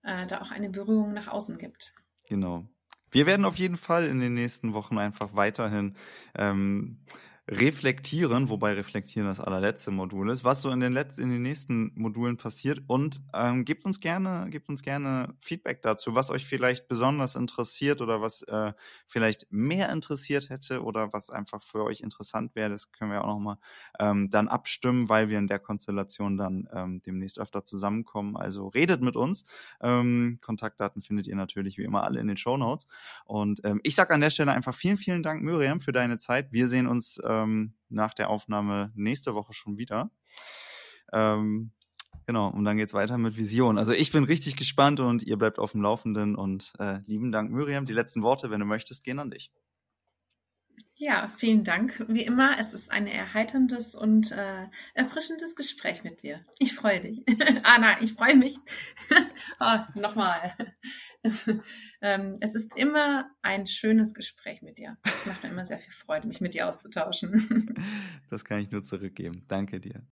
S1: äh, da auch eine Berührung nach außen gibt.
S2: Genau. Wir werden auf jeden Fall in den nächsten Wochen einfach weiterhin ähm, reflektieren, wobei reflektieren das allerletzte Modul ist, was so in den letzten, in den nächsten Modulen passiert und ähm, gebt uns gerne, gebt uns gerne Feedback dazu, was euch vielleicht besonders interessiert oder was äh, vielleicht mehr interessiert hätte oder was einfach für euch interessant wäre. Das können wir auch nochmal ähm, dann abstimmen, weil wir in der Konstellation dann ähm, demnächst öfter zusammenkommen. Also redet mit uns. Ähm, Kontaktdaten findet ihr natürlich wie immer alle in den Show Notes. Und ähm, ich sage an der Stelle einfach vielen, vielen Dank, Miriam, für deine Zeit. Wir sehen uns äh, ähm, nach der Aufnahme nächste Woche schon wieder. Ähm, genau, und dann geht es weiter mit Vision. Also ich bin richtig gespannt und ihr bleibt auf dem Laufenden und äh, lieben Dank, Miriam. Die letzten Worte, wenn du möchtest, gehen an dich.
S1: Ja, vielen Dank. Wie immer, es ist ein erheiterndes und äh, erfrischendes Gespräch mit dir. Ich freue dich. *laughs* ah nein, ich freue mich. *laughs* oh, Nochmal. *laughs* ähm, es ist immer ein schönes Gespräch mit dir. Es macht mir immer sehr viel Freude, mich mit dir auszutauschen. *laughs*
S2: das kann ich nur zurückgeben. Danke dir.